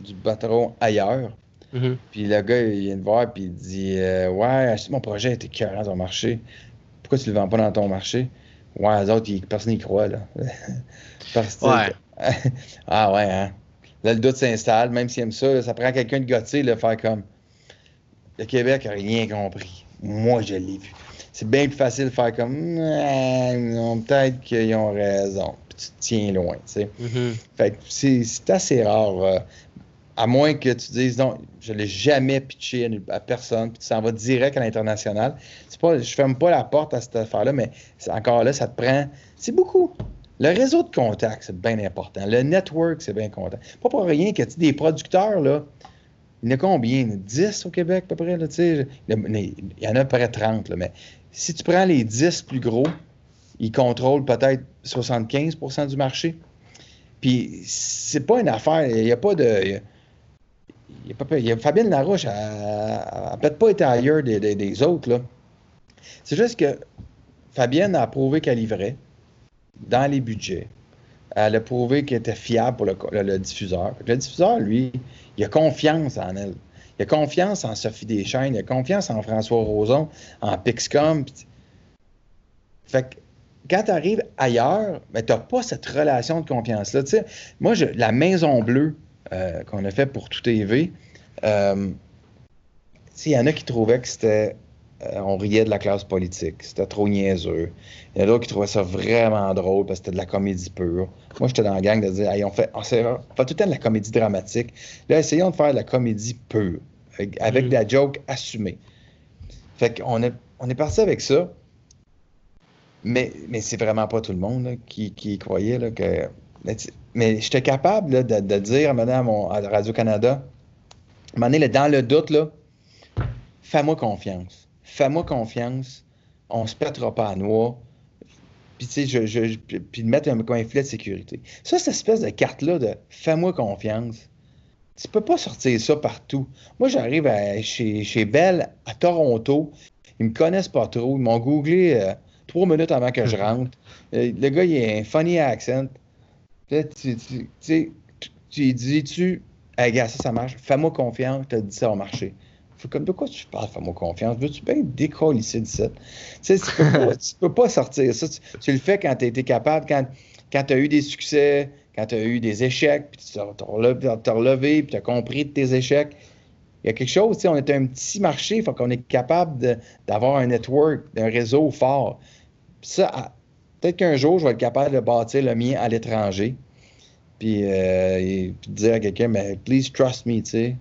du patron ailleurs. Mhm. Puis le gars, il vient te voir, puis il dit euh, Ouais, mon projet était cœur dans ton marché? Pourquoi tu le vends pas dans ton marché Ouais, les autres, ils- personne n'y croit, là. Parce que- Ouais. ah ouais, hein. Là, le doute s'installe, même s'il aime ça, là, ça prend quelqu'un de gotté, de faire comme Le Québec a rien compris. Moi, je l'ai vu. C'est bien plus facile de faire comme peut-être qu'ils ont raison. Puis tu te tiens loin, tu sais. Mhm. Fait que c'est assez rare. euh, à moins que tu dises non, je ne l'ai jamais pitché à, personne, puis tu s'en vas direct à l'international. C'est pas, je ferme pas la porte à cette affaire-là, mais encore là, ça te prend. C'est beaucoup. Le réseau de contacts, c'est bien important. Le network, c'est bien important. Pas pour rien que des producteurs, là, il y en a combien? 10 au Québec, à peu près. Il y en a- à peu près 30, là, mais si tu prends les 10 plus gros, ils contrôlent peut-être 75% du marché. Puis c'est pas une affaire, il n'y a pas de. a pas- Fabienne Larouche, n'a peut-être pas été ailleurs des, des- autres. C'est juste que Fabienne a prouvé qu'elle livrait dans les budgets. Elle a prouvé qu'elle était fiable pour le, diffuseur. Le diffuseur, lui, il a confiance en elle. Il a confiance en Sophie Deschênes, il a confiance en François Roson, en Pixcom. Fait que quand tu arrives ailleurs, ben, tu n'as pas cette relation de confiance-là. Moi, la Maison Bleue euh, qu'on a fait pour Tout TV, euh, il y en a qui trouvaient que c'était. Euh, on riait de la classe politique, c'était trop niaiseux. Il y en a d'autres qui trouvaient ça vraiment drôle parce que c'était de la comédie pure. Moi, j'étais dans la gang de dire, Hey, on, fait, on, fait, on fait tout le temps de la comédie dramatique. Là, essayons de faire de la comédie pure, avec, avec Mhm. de la joke assumée. Fait qu'on est, on est parti avec ça. Mais, mais c'est vraiment pas tout le monde là, qui, qui croyait là, que. Mais, j'étais capable là, de, de dire à madame à Radio-Canada, à là, dans le doute, fais-moi confiance. Fais-moi confiance. On se pètera pas à noix. Puis, tu sais, je, je- puis de mettre un, un de sécurité. Ça, cette espèce de carte-là de fais-moi confiance, tu peux pas sortir ça partout. Moi, j'arrive chez, chez Bell à Toronto. Ils me connaissent pas trop. Ils m'ont googlé euh, trois minutes avant que je rentre. Euh, le gars, il a un funny accent. Tu, tu, tu tu- tu dis-tu, hey, ça, ça marche. Fais-moi confiance. Je te dis ça va marcher. Comme de quoi tu parles, fais-moi confiance. Veux-tu bien décoller ici, d'ici? Tu sais, tu peux pas, tu peux pas sortir ça. Tu, tu le fais quand tu as été capable, quand, quand tu as eu des succès, quand tu as eu des échecs, puis tu t'as t'as relevé, puis tu as compris de tes échecs. Il y a quelque chose, tu sais, on est un petit marché, il faut qu'on est capable d'avoir un network, un réseau fort. Puis ça, à- peut-être qu'un jour, je vais être capable de bâtir le mien à l'étranger. Puis, euh, puis de dire à quelqu'un, mais please trust me, tu sais.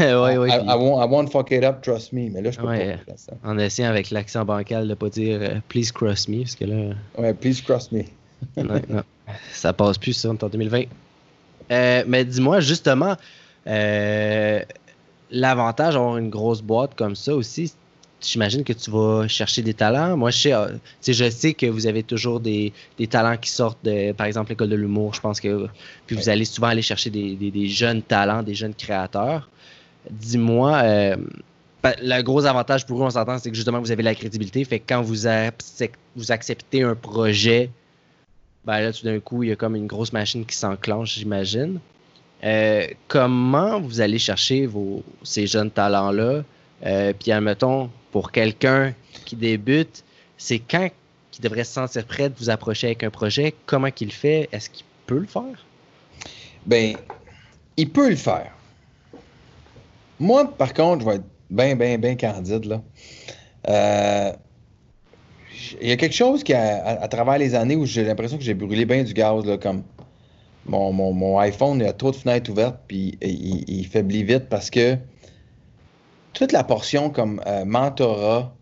Ouais, ouais. I, puis I won't, I won't fuck it up, trust me. Mais là, je peux Ouais. pas. l'instant. En essayant avec l'accent bancal de pas dire euh, please cross me, parce que là, Ouais, please trust me. non, non, ça passe plus ça, on est en 2020. Euh, mais dis-moi, justement, euh, l'avantage d'avoir une grosse boîte comme ça aussi, j'imagine que tu vas chercher des talents. Moi, je sais, je sais que vous avez toujours des, des talents qui sortent de, par exemple, l'école de l'humour. Je pense que puis vous allez souvent aller chercher des, des- des jeunes talents, des jeunes créateurs. Dis-moi, euh, ben, le gros avantage pour vous, on s'entend, c'est que justement, vous avez la crédibilité. Fait que quand vous, acceptez, un projet, ben là, tout d'un coup, il y a comme une grosse machine qui s'enclenche, j'imagine. Euh, comment vous allez chercher vos, ces jeunes talents-là? Euh, puis, admettons, pour quelqu'un qui débute, c'est quand qu'il devrait se sentir prêt de vous approcher avec un projet? Comment qu'il le fait? Est-ce qu'il peut le faire? Ben, il peut le faire. Moi, par contre, je vais être bien, bien, bien candide, là. Euh, il y a quelque chose qui, a- à, travers les années, où j'ai l'impression que j'ai brûlé bien du gaz, là, comme mon, mon- mon iPhone, il a trop de fenêtres ouvertes, puis il, il faiblit vite parce que toute la portion comme euh, mentorat,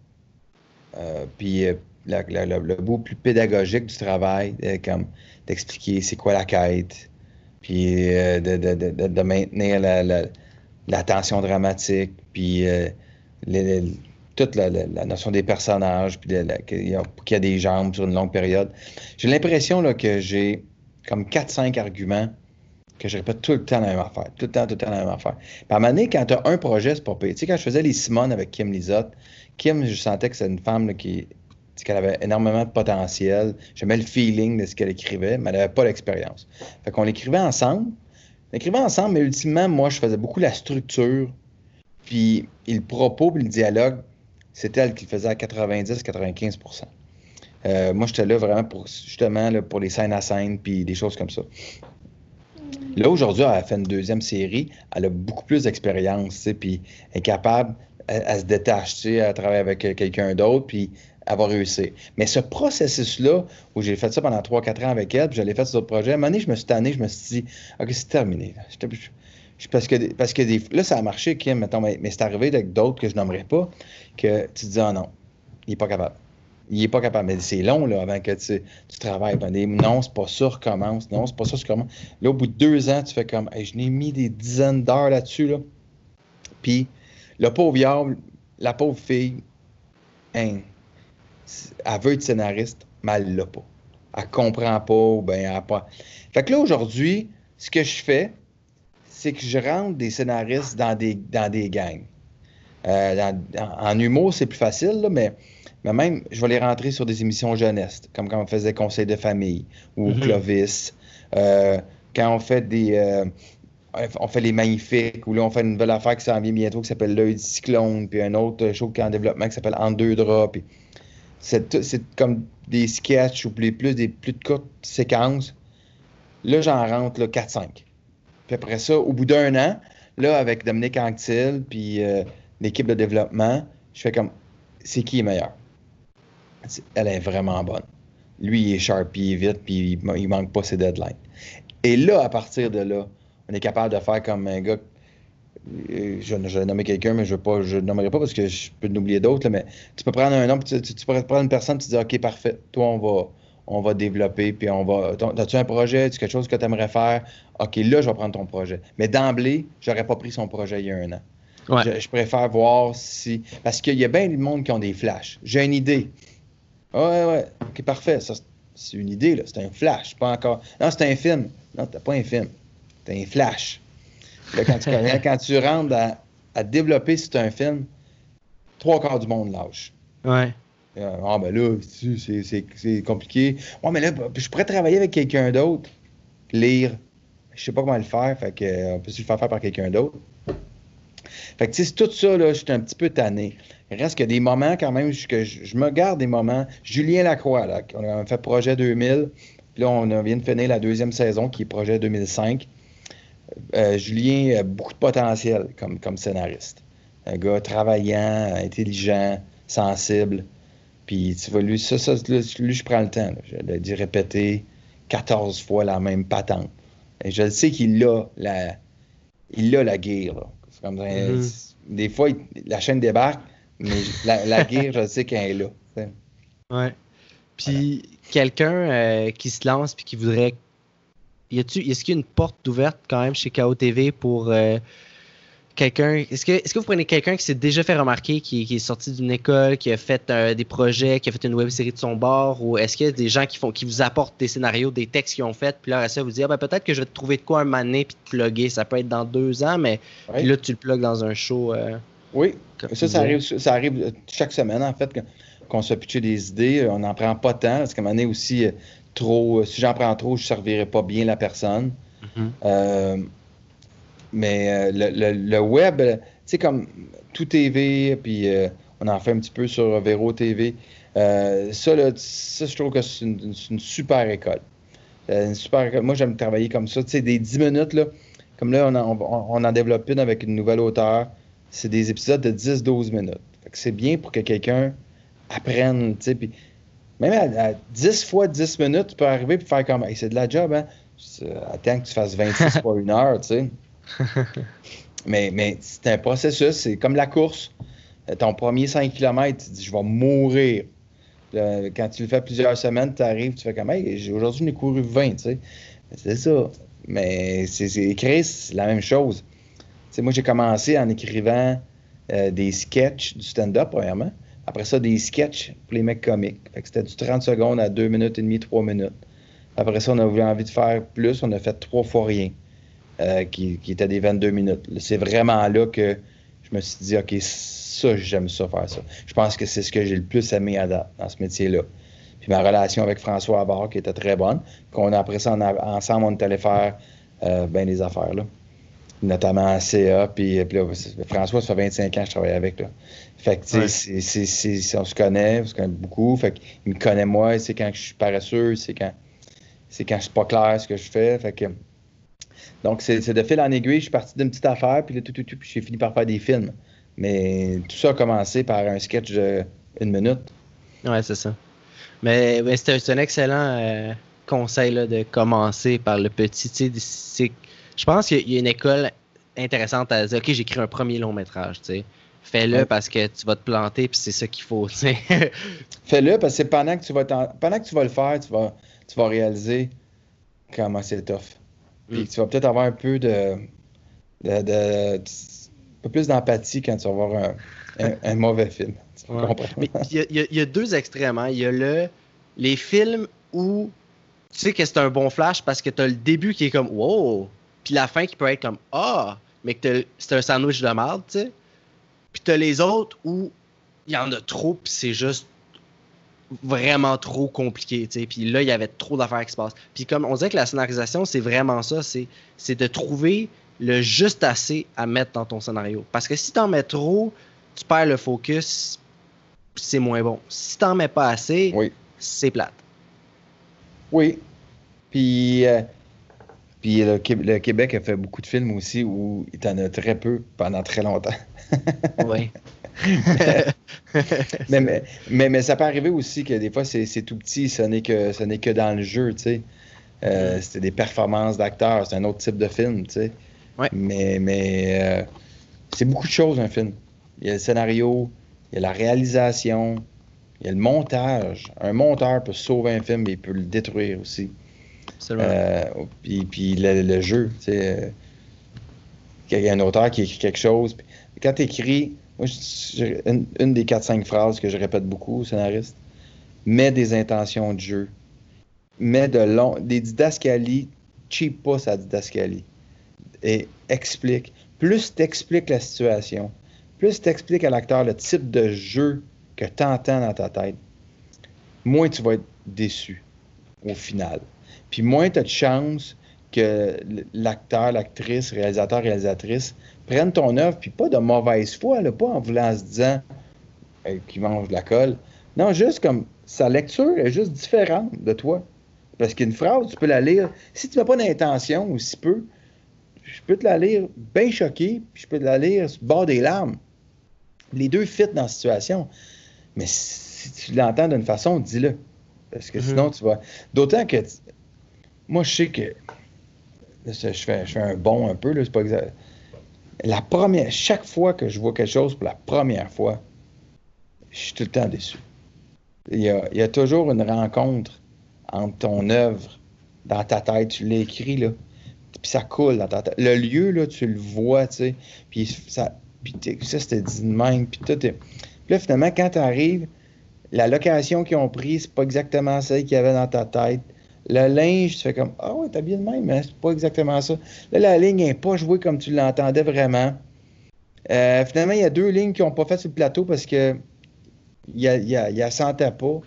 euh, puis le bout plus pédagogique du travail, comme d'expliquer c'est quoi la quête, puis de- de- de- de maintenir la, la- tension dramatique, puis euh, toute la, notion des personnages, puis qu'il y, a des jambes sur une longue période. J'ai l'impression que j'ai comme 4-5 arguments que je répète tout le temps la même affaire. Tout le temps, tout le temps la même affaire. Puis à un quand tu as un projet, c'est pas payé. Tu sais, quand je faisais les Simone avec Kim Lizotte, Kim, je sentais que c'était une femme qui qu'elle avait énormément de potentiel. J'aimais le feeling de ce qu'elle écrivait, mais elle n'avait pas l'expérience. Fait qu'on l'écrivait ensemble. On écrivait ensemble, mais ultimement, moi, je faisais beaucoup la structure, puis le propos, puis le dialogue, c'était elle qui le faisait à 90-95% euh, Moi, j'étais là vraiment pour, justement, pour les scènes à scène, puis des choses comme ça. Là, aujourd'hui, elle a fait une deuxième série. Elle a beaucoup plus d'expérience, puis elle est capable, elle, se détache, elle travaille avec quelqu'un d'autre, puis elle va réussir. Mais ce processus-là, où j'ai fait ça pendant 3-4 ans avec elle, puis j'allais faire d'autres projets, à un moment donné, je me suis tanné, je me suis dit, OK, c'est terminé. parce que, parce que là, ça a marché, Kim, mettons, mais, c'est arrivé avec d'autres que je nommerai pas, que tu te dis, ah non, il n'est pas capable il n'est pas capable. Mais c'est long là, avant que tu, tu travailles. Ben, non, c'est pas ça, recommence. Non, c'est pas ça, recommence. Là, au bout de deux ans, tu fais comme je n'ai mis des dizaines d'heures là-dessus. Là. Puis, le pauvre diable, la pauvre fille, hein, elle veut être scénariste, mais elle l'a pas. Elle comprend pas, ou bien elle pas. Fait que là, aujourd'hui, ce que je fais, c'est que je rentre des scénaristes dans des, dans des gangs. Euh, en humour, c'est plus facile, là, mais mais même, je vais les rentrer sur des émissions jeunesse, comme quand on faisait Conseil de famille ou mhm. Clovis. Euh, quand on fait des. Euh, on fait les magnifiques, ou là, on fait une nouvelle affaire qui s'en vient bientôt qui s'appelle L'œil du cyclone, puis un autre show qui est en développement qui s'appelle En deux draps. C'est comme des sketchs ou plus, des plus de courtes séquences. Là, j'en rentre 4-5. Puis après ça, au bout d'un an, là, avec Dominique Anctil, puis euh, l'équipe de développement, je fais comme c'est qui est meilleur? elle est vraiment bonne. Lui, il est sharp, il est vite, puis il, manque pas ses deadlines. Et là, à partir de là, on est capable de faire comme un gars. Euh, je, vais nommer quelqu'un, mais je ne nommerai pas parce que je peux oublier d'autres. Mais tu peux prendre un nom, tu, tu, pourrais prendre une personne, tu dis OK, parfait, toi, on va, on va développer, puis on va. As-tu un projet, as-tu quelque chose que tu aimerais faire? OK, là, je vais prendre ton projet. Mais d'emblée, j'aurais pas pris son projet il y a un an. Je, préfère voir si. Parce qu'il y a bien du monde qui ont des flashs. J'ai une idée. Ouais, ouais. OK, parfait. Ça, c'est une idée, là. C'est un flash, pas encore. Non, c'est un film. Non, t'as pas un film. T'as un flash. Quand, tu, quand tu rentres à, développer si c'est un film, trois quarts du monde lâche. Ouais. Ah, ben là, c'est compliqué. Ouais, mais là, je pourrais travailler avec quelqu'un d'autre, lire. Je sais pas comment le faire, fait que, euh, on peut se le faire faire par quelqu'un d'autre. Fait que, tu sais, tout ça, là, je suis un petit peu tanné. Il reste que des moments quand même que je, me garde des moments. Julien Lacroix, là, on a fait Projet 2000, puis là, on vient de finir la deuxième saison qui est Projet 2005. Euh, Julien a beaucoup de potentiel comme, comme scénariste. Un gars travaillant, intelligent, sensible. Puis tu vois, lui, ça, ça lui, je prends le temps d'y répéter 14 fois la même patente. Et je sais qu'il a la, il a la guerre. Comme, mm-hmm. Des fois, la chaîne débarque, mais la, guerre, je sais qu'elle est là. Ouais. Puis quelqu'un euh, qui se lance puis qui voudrait. Est-ce qu'il y a une porte ouverte quand même chez KO TV pour euh, quelqu'un. Est-ce que, est-ce que vous prenez quelqu'un qui s'est déjà fait remarquer, qui, est sorti d'une école, qui a fait euh, des projets, qui a fait une web série de son bord, ou est-ce qu'il y a des gens qui font qui vous apportent des scénarios, des textes qu'ils ont fait, puis là, ça vous dit ah, ben, peut-être que je vais te trouver de quoi un mané puis te plugger. Ça peut être dans deux ans, mais là, tu le plugues dans un show. Oui, ça, ça arrive, ça arrive chaque semaine, en fait, qu'on se pitcher des idées. On n'en prend pas tant, parce qu'à un moment donné aussi, euh, trop, euh, si j'en prends trop, je ne servirai pas bien la personne. Mm-hmm. Euh, mais le, web, tu sais, comme tout TV, puis on en fait un petit peu sur Véro TV. ça, là, ça, je trouve que c'est une, super école. une super école. Moi, j'aime travailler comme ça. Tu sais, des 10 minutes, là, comme là, on, on en développe une avec une nouvelle auteure c'est des épisodes de 10-12 minutes. c'est bien pour que quelqu'un apprenne, tu sais, puis même à, 10 fois 10 minutes, tu peux arriver et faire comme, c'est de la job, hein? Attends que tu fasses 26 fois une heure, tu sais. mais, mais c'est un processus, c'est comme la course. Ton premier 5 km, tu dis, je vais mourir. quand tu le fais plusieurs semaines, tu arrives, tu fais comme, hey, aujourd'hui, j'ai couru 20, tu sais. C'est ça. Mais c'est écrit, c'est la même chose moi, j'ai commencé en écrivant euh, des sketchs du stand-up, premièrement. Après ça, des sketchs pour les mecs comiques. c'était du 30 secondes à 2 minutes et demie, 3 minutes. Après ça, on a eu envie de faire plus. On a fait trois fois rien. euh, qui, étaient des 22 minutes. C'est vraiment là que je me suis dit, OK, ça, j'aime ça faire ça. Je pense que c'est ce que j'ai le plus aimé à date dans ce métier-là. Puis ma relation avec François Avard, qui était très bonne, qu'on a après ça ensemble, on est allé faire euh, bien des affaires, là. notamment à CA. Puis, François, ça fait 25 ans que je travaille avec. Là. Fait que, tu sais, on se connaît, on se connaît beaucoup. Fait qu'il me connaît moi, c'est quand je suis paresseux, c'est quand, c'est quand je suis pas clair ce que je fais. Fait que, donc, c'est, de fil en aiguille, je suis parti d'une petite affaire, puis là, tout, tout, tout, puis j'ai fini par faire des films. Mais tout ça a commencé par un sketch de une minute. Ouais, c'est ça. Mais, c'est un excellent euh, conseil là, de commencer par le petit. Je pense qu'il y a une école intéressante à dire OK, j'écris un premier long métrage. Fais-le parce que tu vas te planter, puis c'est ça qu'il faut. Fais-le parce que pendant que tu vas pendant que tu vas le faire, tu vas, tu vas réaliser comment c'est tough. Puis mm. tu vas peut-être avoir un peu de, de, un peu plus d'empathie quand tu vas voir un, mauvais film. Mais il y, a deux extrêmes. Hein. Il y a le, les films où tu sais que c'est un bon flash parce que tu as le début qui est comme wow, puis la fin qui peut être comme ah, mais que c'est un sandwich de merde, tu sais. Puis tu as les autres où il y en a trop, puis c'est juste vraiment trop compliqué, tu sais. Puis là, il y avait trop d'affaires qui se passent. Puis comme on dirait que la scénarisation, c'est vraiment ça, c'est de trouver le juste assez à mettre dans ton scénario. Parce que si t'en mets trop, tu perds le focus, c'est moins bon. Si t'en mets pas assez, c'est plate. Oui. Puis, euh, puis le, Québec a fait beaucoup de films aussi où il t'en a très peu pendant très longtemps. oui. mais, mais, mais, ça peut arriver aussi que des fois, c'est tout petit, ce n'est que, ce que dans le jeu, tu sais. Euh, mm. C'était des performances d'acteurs, c'est un autre type de film, tu sais. Mais, mais euh, c'est beaucoup de choses, un film. Il y a le scénario, il y a la réalisation, il y a le montage. Un monteur peut sauver un film, mais il peut le détruire aussi. Euh, puis, le, jeu, tu sais. il y a un auteur qui écrit quelque chose. Quand tu écris, moi, une, des 4-5 phrases que je répète beaucoup au scénariste, mets des intentions de jeu. Mets de long, des didascalies, cheap pas sa didascalie. Et explique. Plus tu expliques la situation, plus tu expliques à l'acteur le type de jeu que tu entends dans ta tête, moins tu vas être déçu au final. Puis moins tu as de chance que l'acteur, l'actrice, réalisateur, réalisatrice prennent ton œuvre, puis pas de mauvaise foi, là, pas en voulant se disant qu'il mange de la colle. Non, juste comme sa lecture est juste différente de toi. Parce qu'une phrase, tu peux la lire, si tu n'as pas d'intention ou si peu, je peux te la lire bien choqué, puis je peux te la lire sur le bord des larmes. Les deux fit dans la situation. Mais si tu l'entends d'une façon, dis-le. Parce que mm-hmm. sinon, tu vas. D'autant que. Moi, je sais que. je, fais, je fais un bon un peu, là, c'est pas exact la première, chaque fois que je vois quelque chose pour la première fois, je suis tout le temps déçu. Il y a, toujours une rencontre entre ton œuvre dans ta tête, tu l'écris, là, puis ça coule dans ta tête. Le lieu, là, tu le vois, tu sais, puis ça, puis ça c'était dit de même, puis tout. Puis là, finalement, quand tu arrives, la location qu'ils ont prise, c'est pas exactement celle qu'il y avait dans ta tête. Le linge, tu fais comme Ah ouais, t'as bien de même, mais c'est pas exactement ça. Là, la ligne n'est pas jouée comme tu l'entendais vraiment. Euh, finalement, il y a deux lignes qui n'ont pas fait sur le plateau parce que il y a, y a, sentait pas.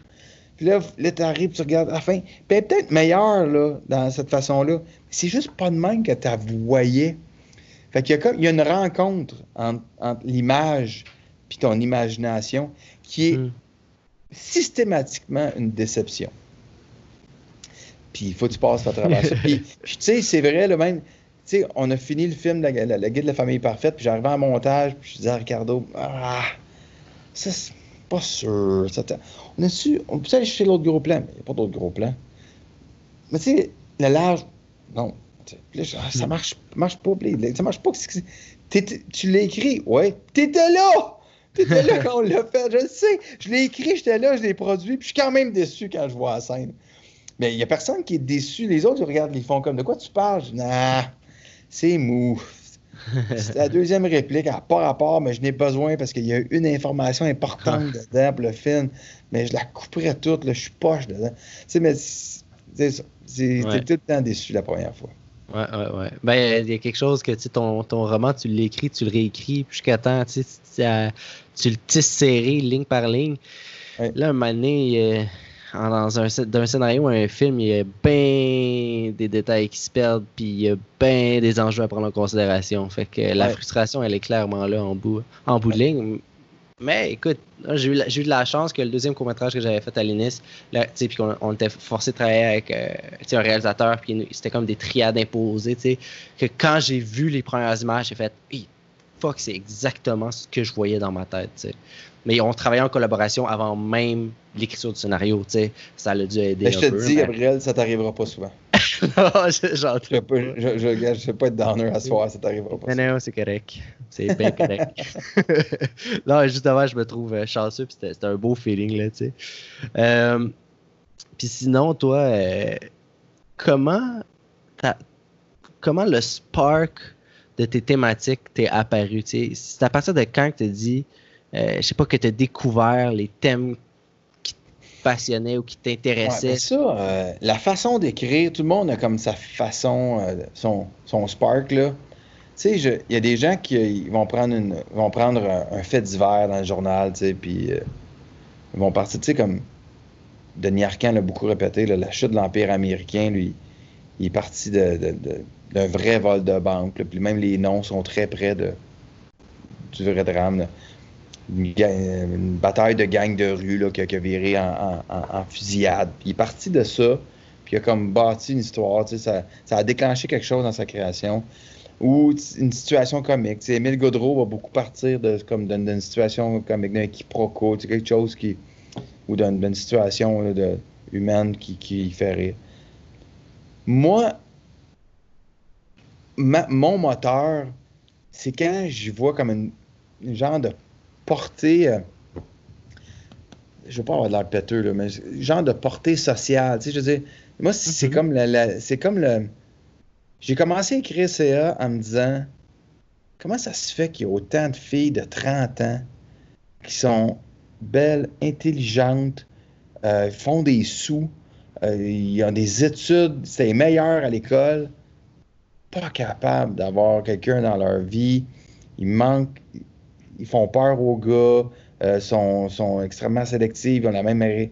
Puis là, là tu arrives, tu regardes à la fin. Puis elle est peut-être meilleure là, dans cette façon-là. C'est juste pas de même que tu voyais. Fait qu'il y a, il y a une rencontre entre, l'image puis ton imagination qui est hmm. systématiquement une déception. Puis il faut que tu passes à travers ça. Puis, tu sais, c'est vrai, le même. Tu sais, on a fini le film, la, la, guide de la famille parfaite, puis j'arrivais en montage, puis je disais à Ricardo, ah, ça, c'est pas sûr. on a su, on peut aller chercher l'autre gros plan, mais il n'y a pas d'autre gros plan. Mais tu sais, le large, non. Là, ça marche, marche pas, ça marche pas. tu l'as écrit, ouais. T'étais là! T'étais là quand on l'a fait, je le sais. Je l'ai écrit, j'étais là, je l'ai produit, puis je suis quand même déçu quand je vois la scène. Mais il n'y a personne qui est déçu. Les autres, ils regardent, ils font comme de quoi tu parles? nah, c'est mou. C'est la deuxième réplique, à pas rapport, mais je n'ai besoin parce qu'il y a une information importante ah. dedans pour le film. Mais je la couperais toute, là, je suis poche dedans. Tu sais, mais c'est tout le temps déçu la première fois. Ouais, ouais, ouais. Ben, il y a quelque chose que, tu sais, ton, ton roman, tu l'écris, tu le réécris, jusqu'à temps, tu sais, tu le tisses serré, ligne par ligne. Là, un moment donné, dans un, d'un scénario ou un film, il y a bien des détails qui se perdent, puis il y a bien des enjeux à prendre en considération. Fait que la frustration, elle est clairement là en bout, en bout de ligne. Mais écoute, j'ai eu, eu, de la chance que le deuxième court-métrage que j'avais fait à l'INIS, puis qu'on on était forcé de travailler avec euh, un réalisateur, puis c'était comme des triades imposées, que quand j'ai vu les premières images, j'ai fait fuck, c'est exactement ce que je voyais dans ma tête. Mais on travaillait en collaboration avant même l'écriture du scénario. tu sais. Ça l'a dû aider. Mais je te dis, Gabriel, ça t'arrivera pas souvent. non, j'en je ne je, je, je, vais pas être downer à soir, ça t'arrivera pas. Non, non, c'est correct. C'est bien correct. non, justement, je me trouve euh, chanceux, puis c'était un beau feeling, là, tu sais. Euh, puis sinon, toi, euh, comment, comment le spark de tes thématiques t'est apparu? C'est à partir de quand tu te dit, euh, je sais pas, que tu as découvert les thèmes qui te passionnaient ou qui t'intéressaient? ça, euh, la façon d'écrire, tout le monde a comme sa façon, euh, son, son spark. Tu sais, il y a des gens qui vont prendre, une, vont prendre un, fait divers dans le journal, tu sais, puis ils vont partir, tu sais, comme Denis Arcand l'a beaucoup répété, la chute de l'Empire américain, lui, il est parti de, d'un vrai vol de banque. puis même les noms sont très près de, du vrai drame. Une, bataille de gang de rue là, qui, a, viré en, fusillade. Il est parti de ça, puis il a comme bâti une histoire. Ça, ça a déclenché quelque chose dans sa création. Ou une situation comique. T'sais, Émile Godreau va beaucoup partir de, comme d'une situation comique, d'un quiproquo, quelque chose qui. ou d'une situation humaine qui, qui fait rire. Moi, mon moteur, c'est quand j'y vois comme une, genre de portée. Euh, je veux pas avoir de l'air péteux, là, mais genre de portée sociale. Tu sais, je veux dire, moi, c'est mm-hmm. comme la, c'est comme le. J'ai commencé à écrire CA en me disant comment ça se fait qu'il y a autant de filles de 30 ans qui sont belles, intelligentes, euh, font des sous, euh, ils ont des études, c'est meilleur à l'école, pas capables d'avoir quelqu'un dans leur vie. Ils manquent, ils font peur aux gars, euh, sont, sont, extrêmement sélectifs, ils ont la même.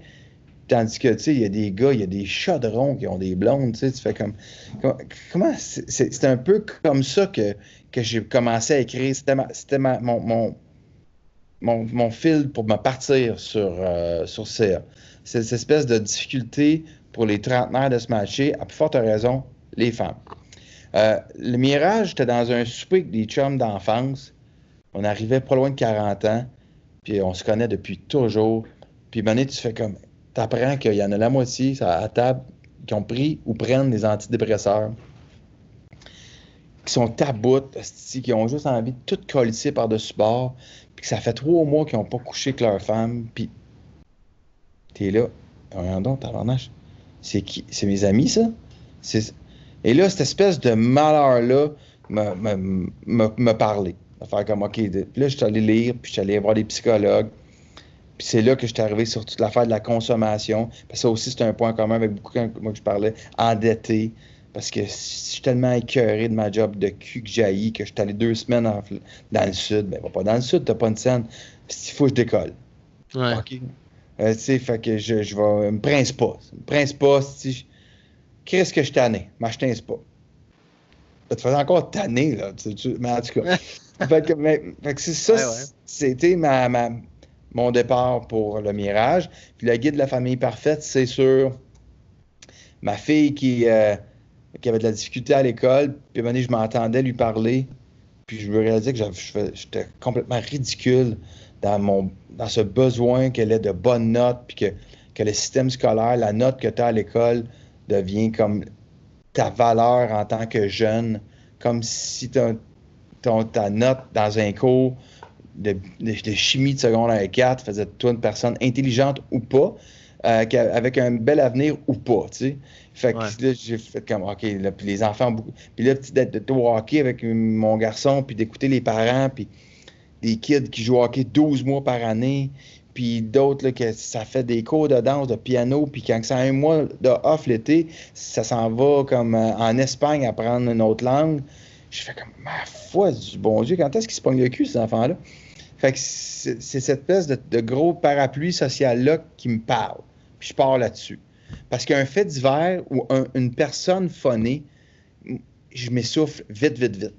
Tandis que, tu sais, il y a des gars, il y a des chaudrons qui ont des blondes, tu sais, tu fais comme. Comment. C'est un peu comme ça que, que j'ai commencé à écrire. C'était mon, mon, mon, mon, fil pour me partir sur, euh, sur CA. Cette espèce de difficulté pour les trentenaires de se matcher, à plus forte raison, les femmes. Euh, le Mirage, j'étais dans un souper avec des chums d'enfance. On arrivait pas loin de 40 ans, puis on se connaît depuis toujours. Puis, donné, tu fais comme. T'apprends qu'il y en a la moitié à table qui ont pris ou prennent des antidépresseurs, qui sont taboutes, qui ont juste envie de tout colisser par-dessus bord, puis que ça fait trois mois qu'ils n'ont pas couché avec leur femme, puis t'es là. Regardons, C'est qui? C'est mes amis, ça? C'est et là, cette espèce de malheur-là me, parlait. De faire comme, OK, puis là, je suis allé lire, puis je suis allé voir des psychologues. Puis c'est là que je suis arrivé sur toute l'affaire de la consommation. Parce que ça aussi, c'est un point commun avec beaucoup de moi que je parlais, endetté. Parce que je suis tellement écœuré de ma job de cul que j'haïs que je suis allé deux semaines dans le sud. Ben, pas dans le sud, t'as pas une scène. Il faut que je décolle. Ouais. OK? Euh, tu sais, fait que je, je vais. me prince pas. Me prince pas. Si Qu'est-ce que je tanné? M'acheter spa. Tu te faisais encore tanner, là. mais en tout cas. fait que, c'est ça, c'était ma, ma, mon départ pour le Mirage. Puis le guide de la famille parfaite, c'est sur ma fille qui, euh, qui avait de la difficulté à l'école. Puis à un je m'entendais lui parler. Puis je me réalisais que j'étais complètement ridicule dans, mon, dans ce besoin qu'elle ait de bonnes notes. Puis que, que le système scolaire, la note que tu as à l'école, devient comme ta valeur en tant que jeune, comme si ton, ta note dans un cours de, chimie de secondaire 4 faisait de toi une personne intelligente ou pas, euh, avec un bel avenir ou pas, tu sais. Fait que là, j'ai fait comme, OK, là, puis les enfants, beaucoup. Puis là, d'être de hockey avec mon garçon, puis d'écouter les parents, puis des kids qui jouent au hockey 12 mois par année, puis d'autres que ça fait des cours de danse, de piano, puis quand ça a un mois de off l'été, ça s'en va comme euh, en Espagne apprendre une autre langue. Je fais comme, ma foi du bon Dieu, quand est-ce qu'ils se pognent le cul, ces enfants-là? Fait que c'est cette espèce de, de gros parapluie social-là qui me parle. Puis je pars là-dessus. Parce qu'un fait divers ou un- une personne phonée, je m'essouffle vite, vite, vite.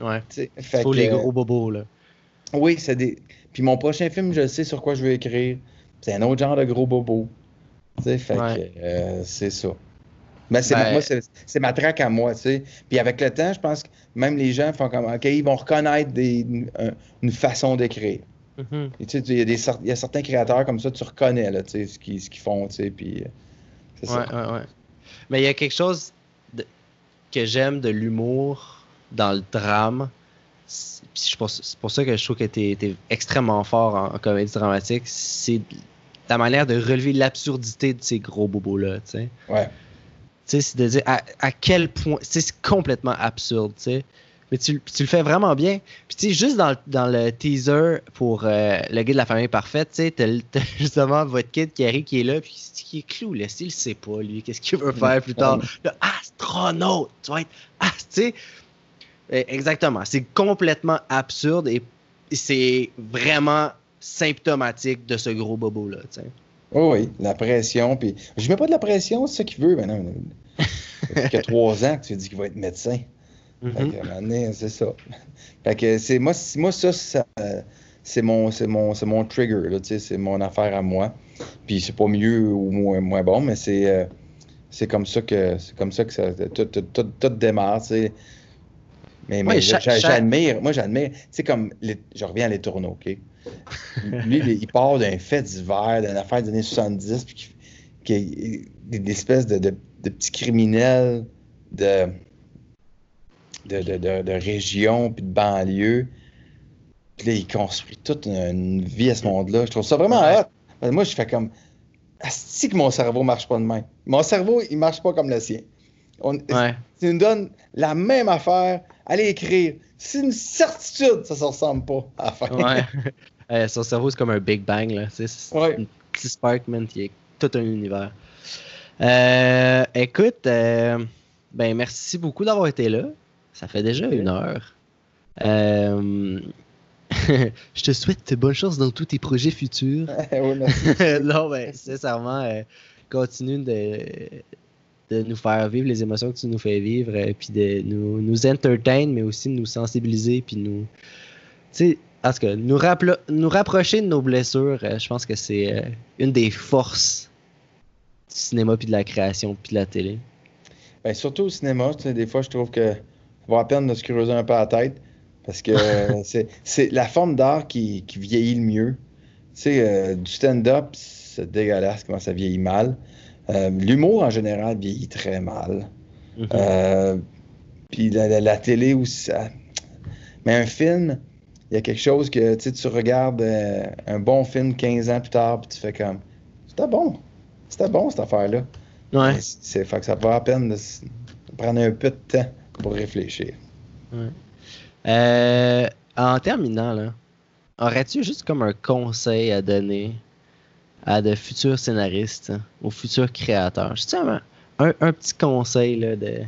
Ouais. tu sais. Fait Faut que, les gros bobos, là. Oui, c'est des. Puis mon prochain film, je sais sur quoi je veux écrire. C'est un autre genre de gros bobo. Tu sais, fait Ouais. que euh, c'est ça. Mais c'est Ben- ma, moi, c'est c'est ma traque à moi, tu sais. Puis avec le temps, je pense que même les gens font comme, OK, ils vont reconnaître des, une, un- une façon d'écrire. Mhm. Et Tu sais, il y, a des, cer- il y a certains créateurs comme ça, tu reconnais, là, tu sais, ce qu'ils font, tu sais, puis euh, c'est Ouais, ça. ouais, ouais. Mais il y a quelque chose de- que j'aime de l'humour dans le drame. C'est puis je pense- c'est pour ça que je trouve que tu es, extrêmement fort en, en comédie dramatique. C'est ta manière de relever l'absurdité de ces gros bobos-là. Tu sais, Ouais. Tu sais, c'est de dire à, à quel point. C'est complètement absurde. sais. Mais tu, tu le fais vraiment bien. Puis tu sais, juste dans, le- dans le teaser pour euh, le guide de la famille parfaite, tu sais, t'as justement votre kid qui arrive, qui est là, puis qui, est clou, là. Il sait pas, lui, qu'est-ce qu'il veut faire plus tard? Le astronaute, tu vas être. Ah, tu sais. Euh, Exactement. C'est complètement absurde et c'est vraiment symptomatique de ce gros bobo-là. Oh oui, la pression. Puis je mets pas de la pression, c'est ça qu'il veut. Non, ça fait que trois ans que tu dis qu'il va être médecin. Mhm. donné, c'est ça. Fait que c'est moi, moi ça, ça, c'est mon, c'est mon, c'est mon trigger, c'est mon affaire à moi. Puis c'est pas mieux ou moins, moins bon, mais c'est, euh, c'est comme ça que, c'est comme ça que ça, tout, tout, tout, tout démarre. Mais, mais chaque- j'admire, moi j'admire, tu sais, comme, les- je reviens à les tourneaux, OK? Lui, il part d'un fait divers, d'une affaire des années 70, puis qui, des, espèces de, de, de petits criminels de, de, de, région, puis de banlieue. Puis là, il construit toute une, une vie à ce monde-là. Je trouve ça vraiment Ouais. hot. Moi, je fais comme. Asti que mon cerveau marche pas de même. Mon cerveau, il marche pas comme le sien. On, Ouais. Tu nous donnes la même affaire, allez écrire. C'est une certitude, ça se ressemble pas à la fin. Ouais. Euh, son cerveau, c'est comme un Big Bang, là. sais, C'est Ouais. un petit spark, man, qui est tout un univers. Euh, écoute, euh, ben merci beaucoup d'avoir été là. Ça fait déjà une heure. Euh, je te souhaite bonne chance dans tous tes projets futurs. Non, ben, sincèrement, continue de, de nous faire vivre les émotions que tu nous fais vivre, euh, puis de nous, nous entertain, mais aussi de nous sensibiliser, puis nous. Tu sais, en tout cas, nous, nous rapprocher de nos blessures, euh, je pense que c'est euh, une des forces du cinéma, puis de la création, puis de la télé. Ben, surtout au cinéma, tu sais, des fois, je trouve que ça vaut la peine de se creuser un peu la tête. Parce que c'est, c'est la forme d'art qui, qui vieillit le mieux. Tu sais, euh, du stand-up, c'est dégueulasse comment ça vieillit mal. Euh, l'humour, en général, vieillit très mal. Mhm. Euh, puis la, la- la télé aussi. ça- Mais un film, il y a quelque chose que tu regardes euh, un bon film 15 ans plus tard, puis tu fais comme C'était bon. C'était bon cette affaire-là. Ouais. C'est fait que ça vaut la peine de, prendre un peu de temps pour réfléchir. Euh, en terminant, là, aurais-tu juste comme un conseil à donner à de futurs scénaristes, hein, aux futurs créateurs? Juste un, un, petit conseil là, de.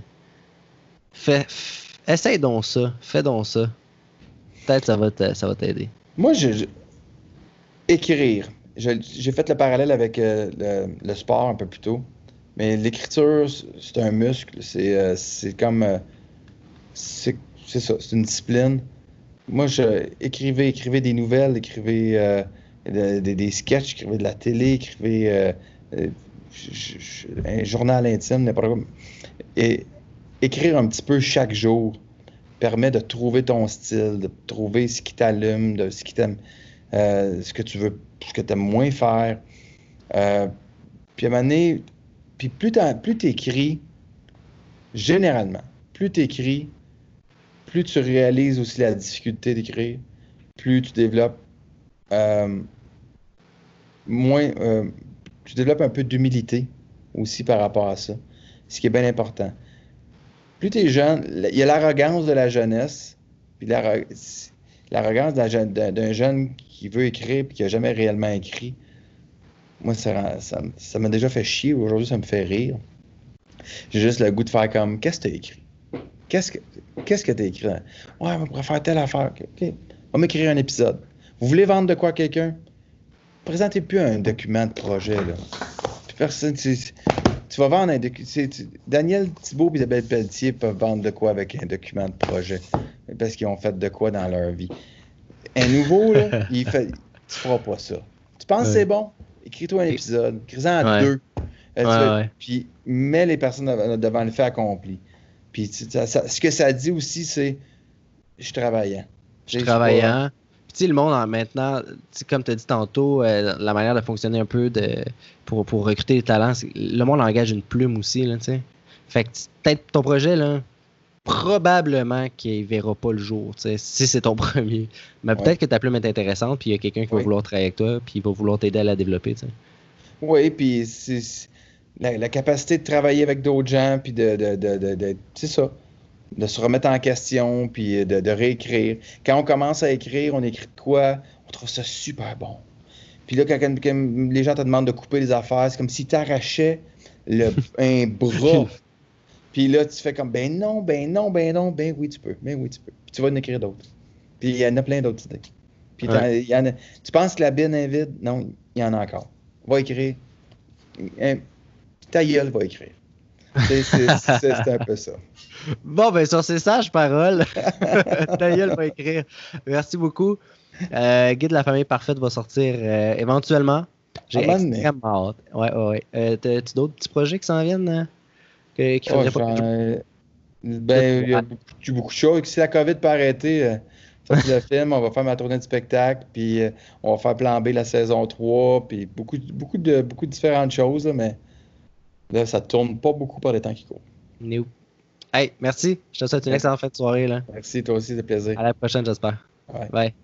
Fais, f- essaye donc ça, fais donc ça. Peut-être ça va ça va t'aider. Moi, je, je- écrire. Je- J'ai fait le parallèle avec euh, le, sport un peu plus tôt. Mais l'écriture, c'est un muscle. C'est euh, comme. euh, c'est ça, c'est une discipline. Moi, je écrivez, écrivez des nouvelles, écrivez de- des- sketchs, écrivez de la télé, écrivez euh, euh, un journal intime, n'importe quoi. Et écrire un petit peu chaque jour permet de trouver ton style, de trouver ce qui t'allume, de ce qui t'aime, euh, ce que tu veux, ce que aimes moins faire. Puis à un moment donné, puis plus tu écris, généralement, plus tu écris, plus tu réalises aussi la difficulté d'écrire, plus tu développes moins, euh, tu développes un peu d'humilité aussi par rapport à ça, ce qui est bien important. Plus tu es jeune, il y a l'arrogance de la jeunesse, puis l'arro- l'arrogance d'un jeune, qui veut écrire et qui n'a jamais réellement écrit, moi, ça, m'a déjà fait chier. Aujourd'hui, ça me fait rire. J'ai juste le goût de faire comme Qu'est-ce que tu as écrit? Qu'est-ce que qu'est-ce que tu as écrit? Ouais, on pourrait faire telle affaire. OK. On va m'écrire un épisode. Vous voulez vendre de quoi à quelqu'un? Présentez plus un document de projet. Là. personne, tu, tu vas vendre un document. Daniel Thibault et Isabelle Pelletier peuvent vendre de quoi avec un document de projet? Parce qu'ils ont fait de quoi dans leur vie? Un nouveau, là, il fait, tu feras pas ça. Tu penses que c'est bon? Écris-toi un épisode. Écris-en à deux. Euh, puis mets les personnes devant le fait accompli. Puis ce que ça dit aussi, c'est je suis travaillant. Je suis travaillant. Puis tu sais, le monde maintenant, comme tu as dit tantôt, euh, la manière de fonctionner un peu de, pour, pour recruter les talents, le monde engage une plume aussi. Là, fait que peut-être ton projet, là, probablement qu'il verra pas le jour, si c'est ton premier. Mais peut-être que ta plume est intéressante, puis il y a quelqu'un qui va vouloir travailler avec toi, puis il va vouloir t'aider à la développer. Oui, puis c'est la, capacité de travailler avec d'autres gens, puis de, de, de, c'est ça, de se remettre en question, puis de, réécrire. Quand on commence à écrire, on écrit quoi? On trouve ça super bon. Puis là, quand, les gens te demandent de couper les affaires, c'est comme si tu arrachais le, un bras puis là, tu fais comme, ben non, ben non, ben non, ben oui, tu peux, ben oui, tu peux. Puis tu vas en écrire d'autres. Puis il y en a plein d'autres idées. Puis y en a, tu penses que la bine est vide? Non, il y en a encore. Va écrire. Ta gueule va écrire. C'est un peu ça. Bon, ben sur ces sages paroles, gueule va écrire. Merci beaucoup. Euh, Guide de la famille parfaite va sortir euh, éventuellement. J'ai extrêmement hâte. Ouais, ouais, ouais. Euh, T'as-tu d'autres petits projets qui s'en viennent? qui faudrait pas Ben, il y a beaucoup, de choses. Si la COVID peut arrêter, euh, le film, on va faire ma tournée de spectacle, puis euh, on va faire plan B la saison 3, puis beaucoup, beaucoup, de, beaucoup de différentes choses, mais là, ça tourne pas beaucoup par les temps qui courent. New. Hey, merci. Je te souhaite une excellente fin de soirée. Là. Merci, toi aussi, c'est plaisir. À la prochaine, j'espère. Bye.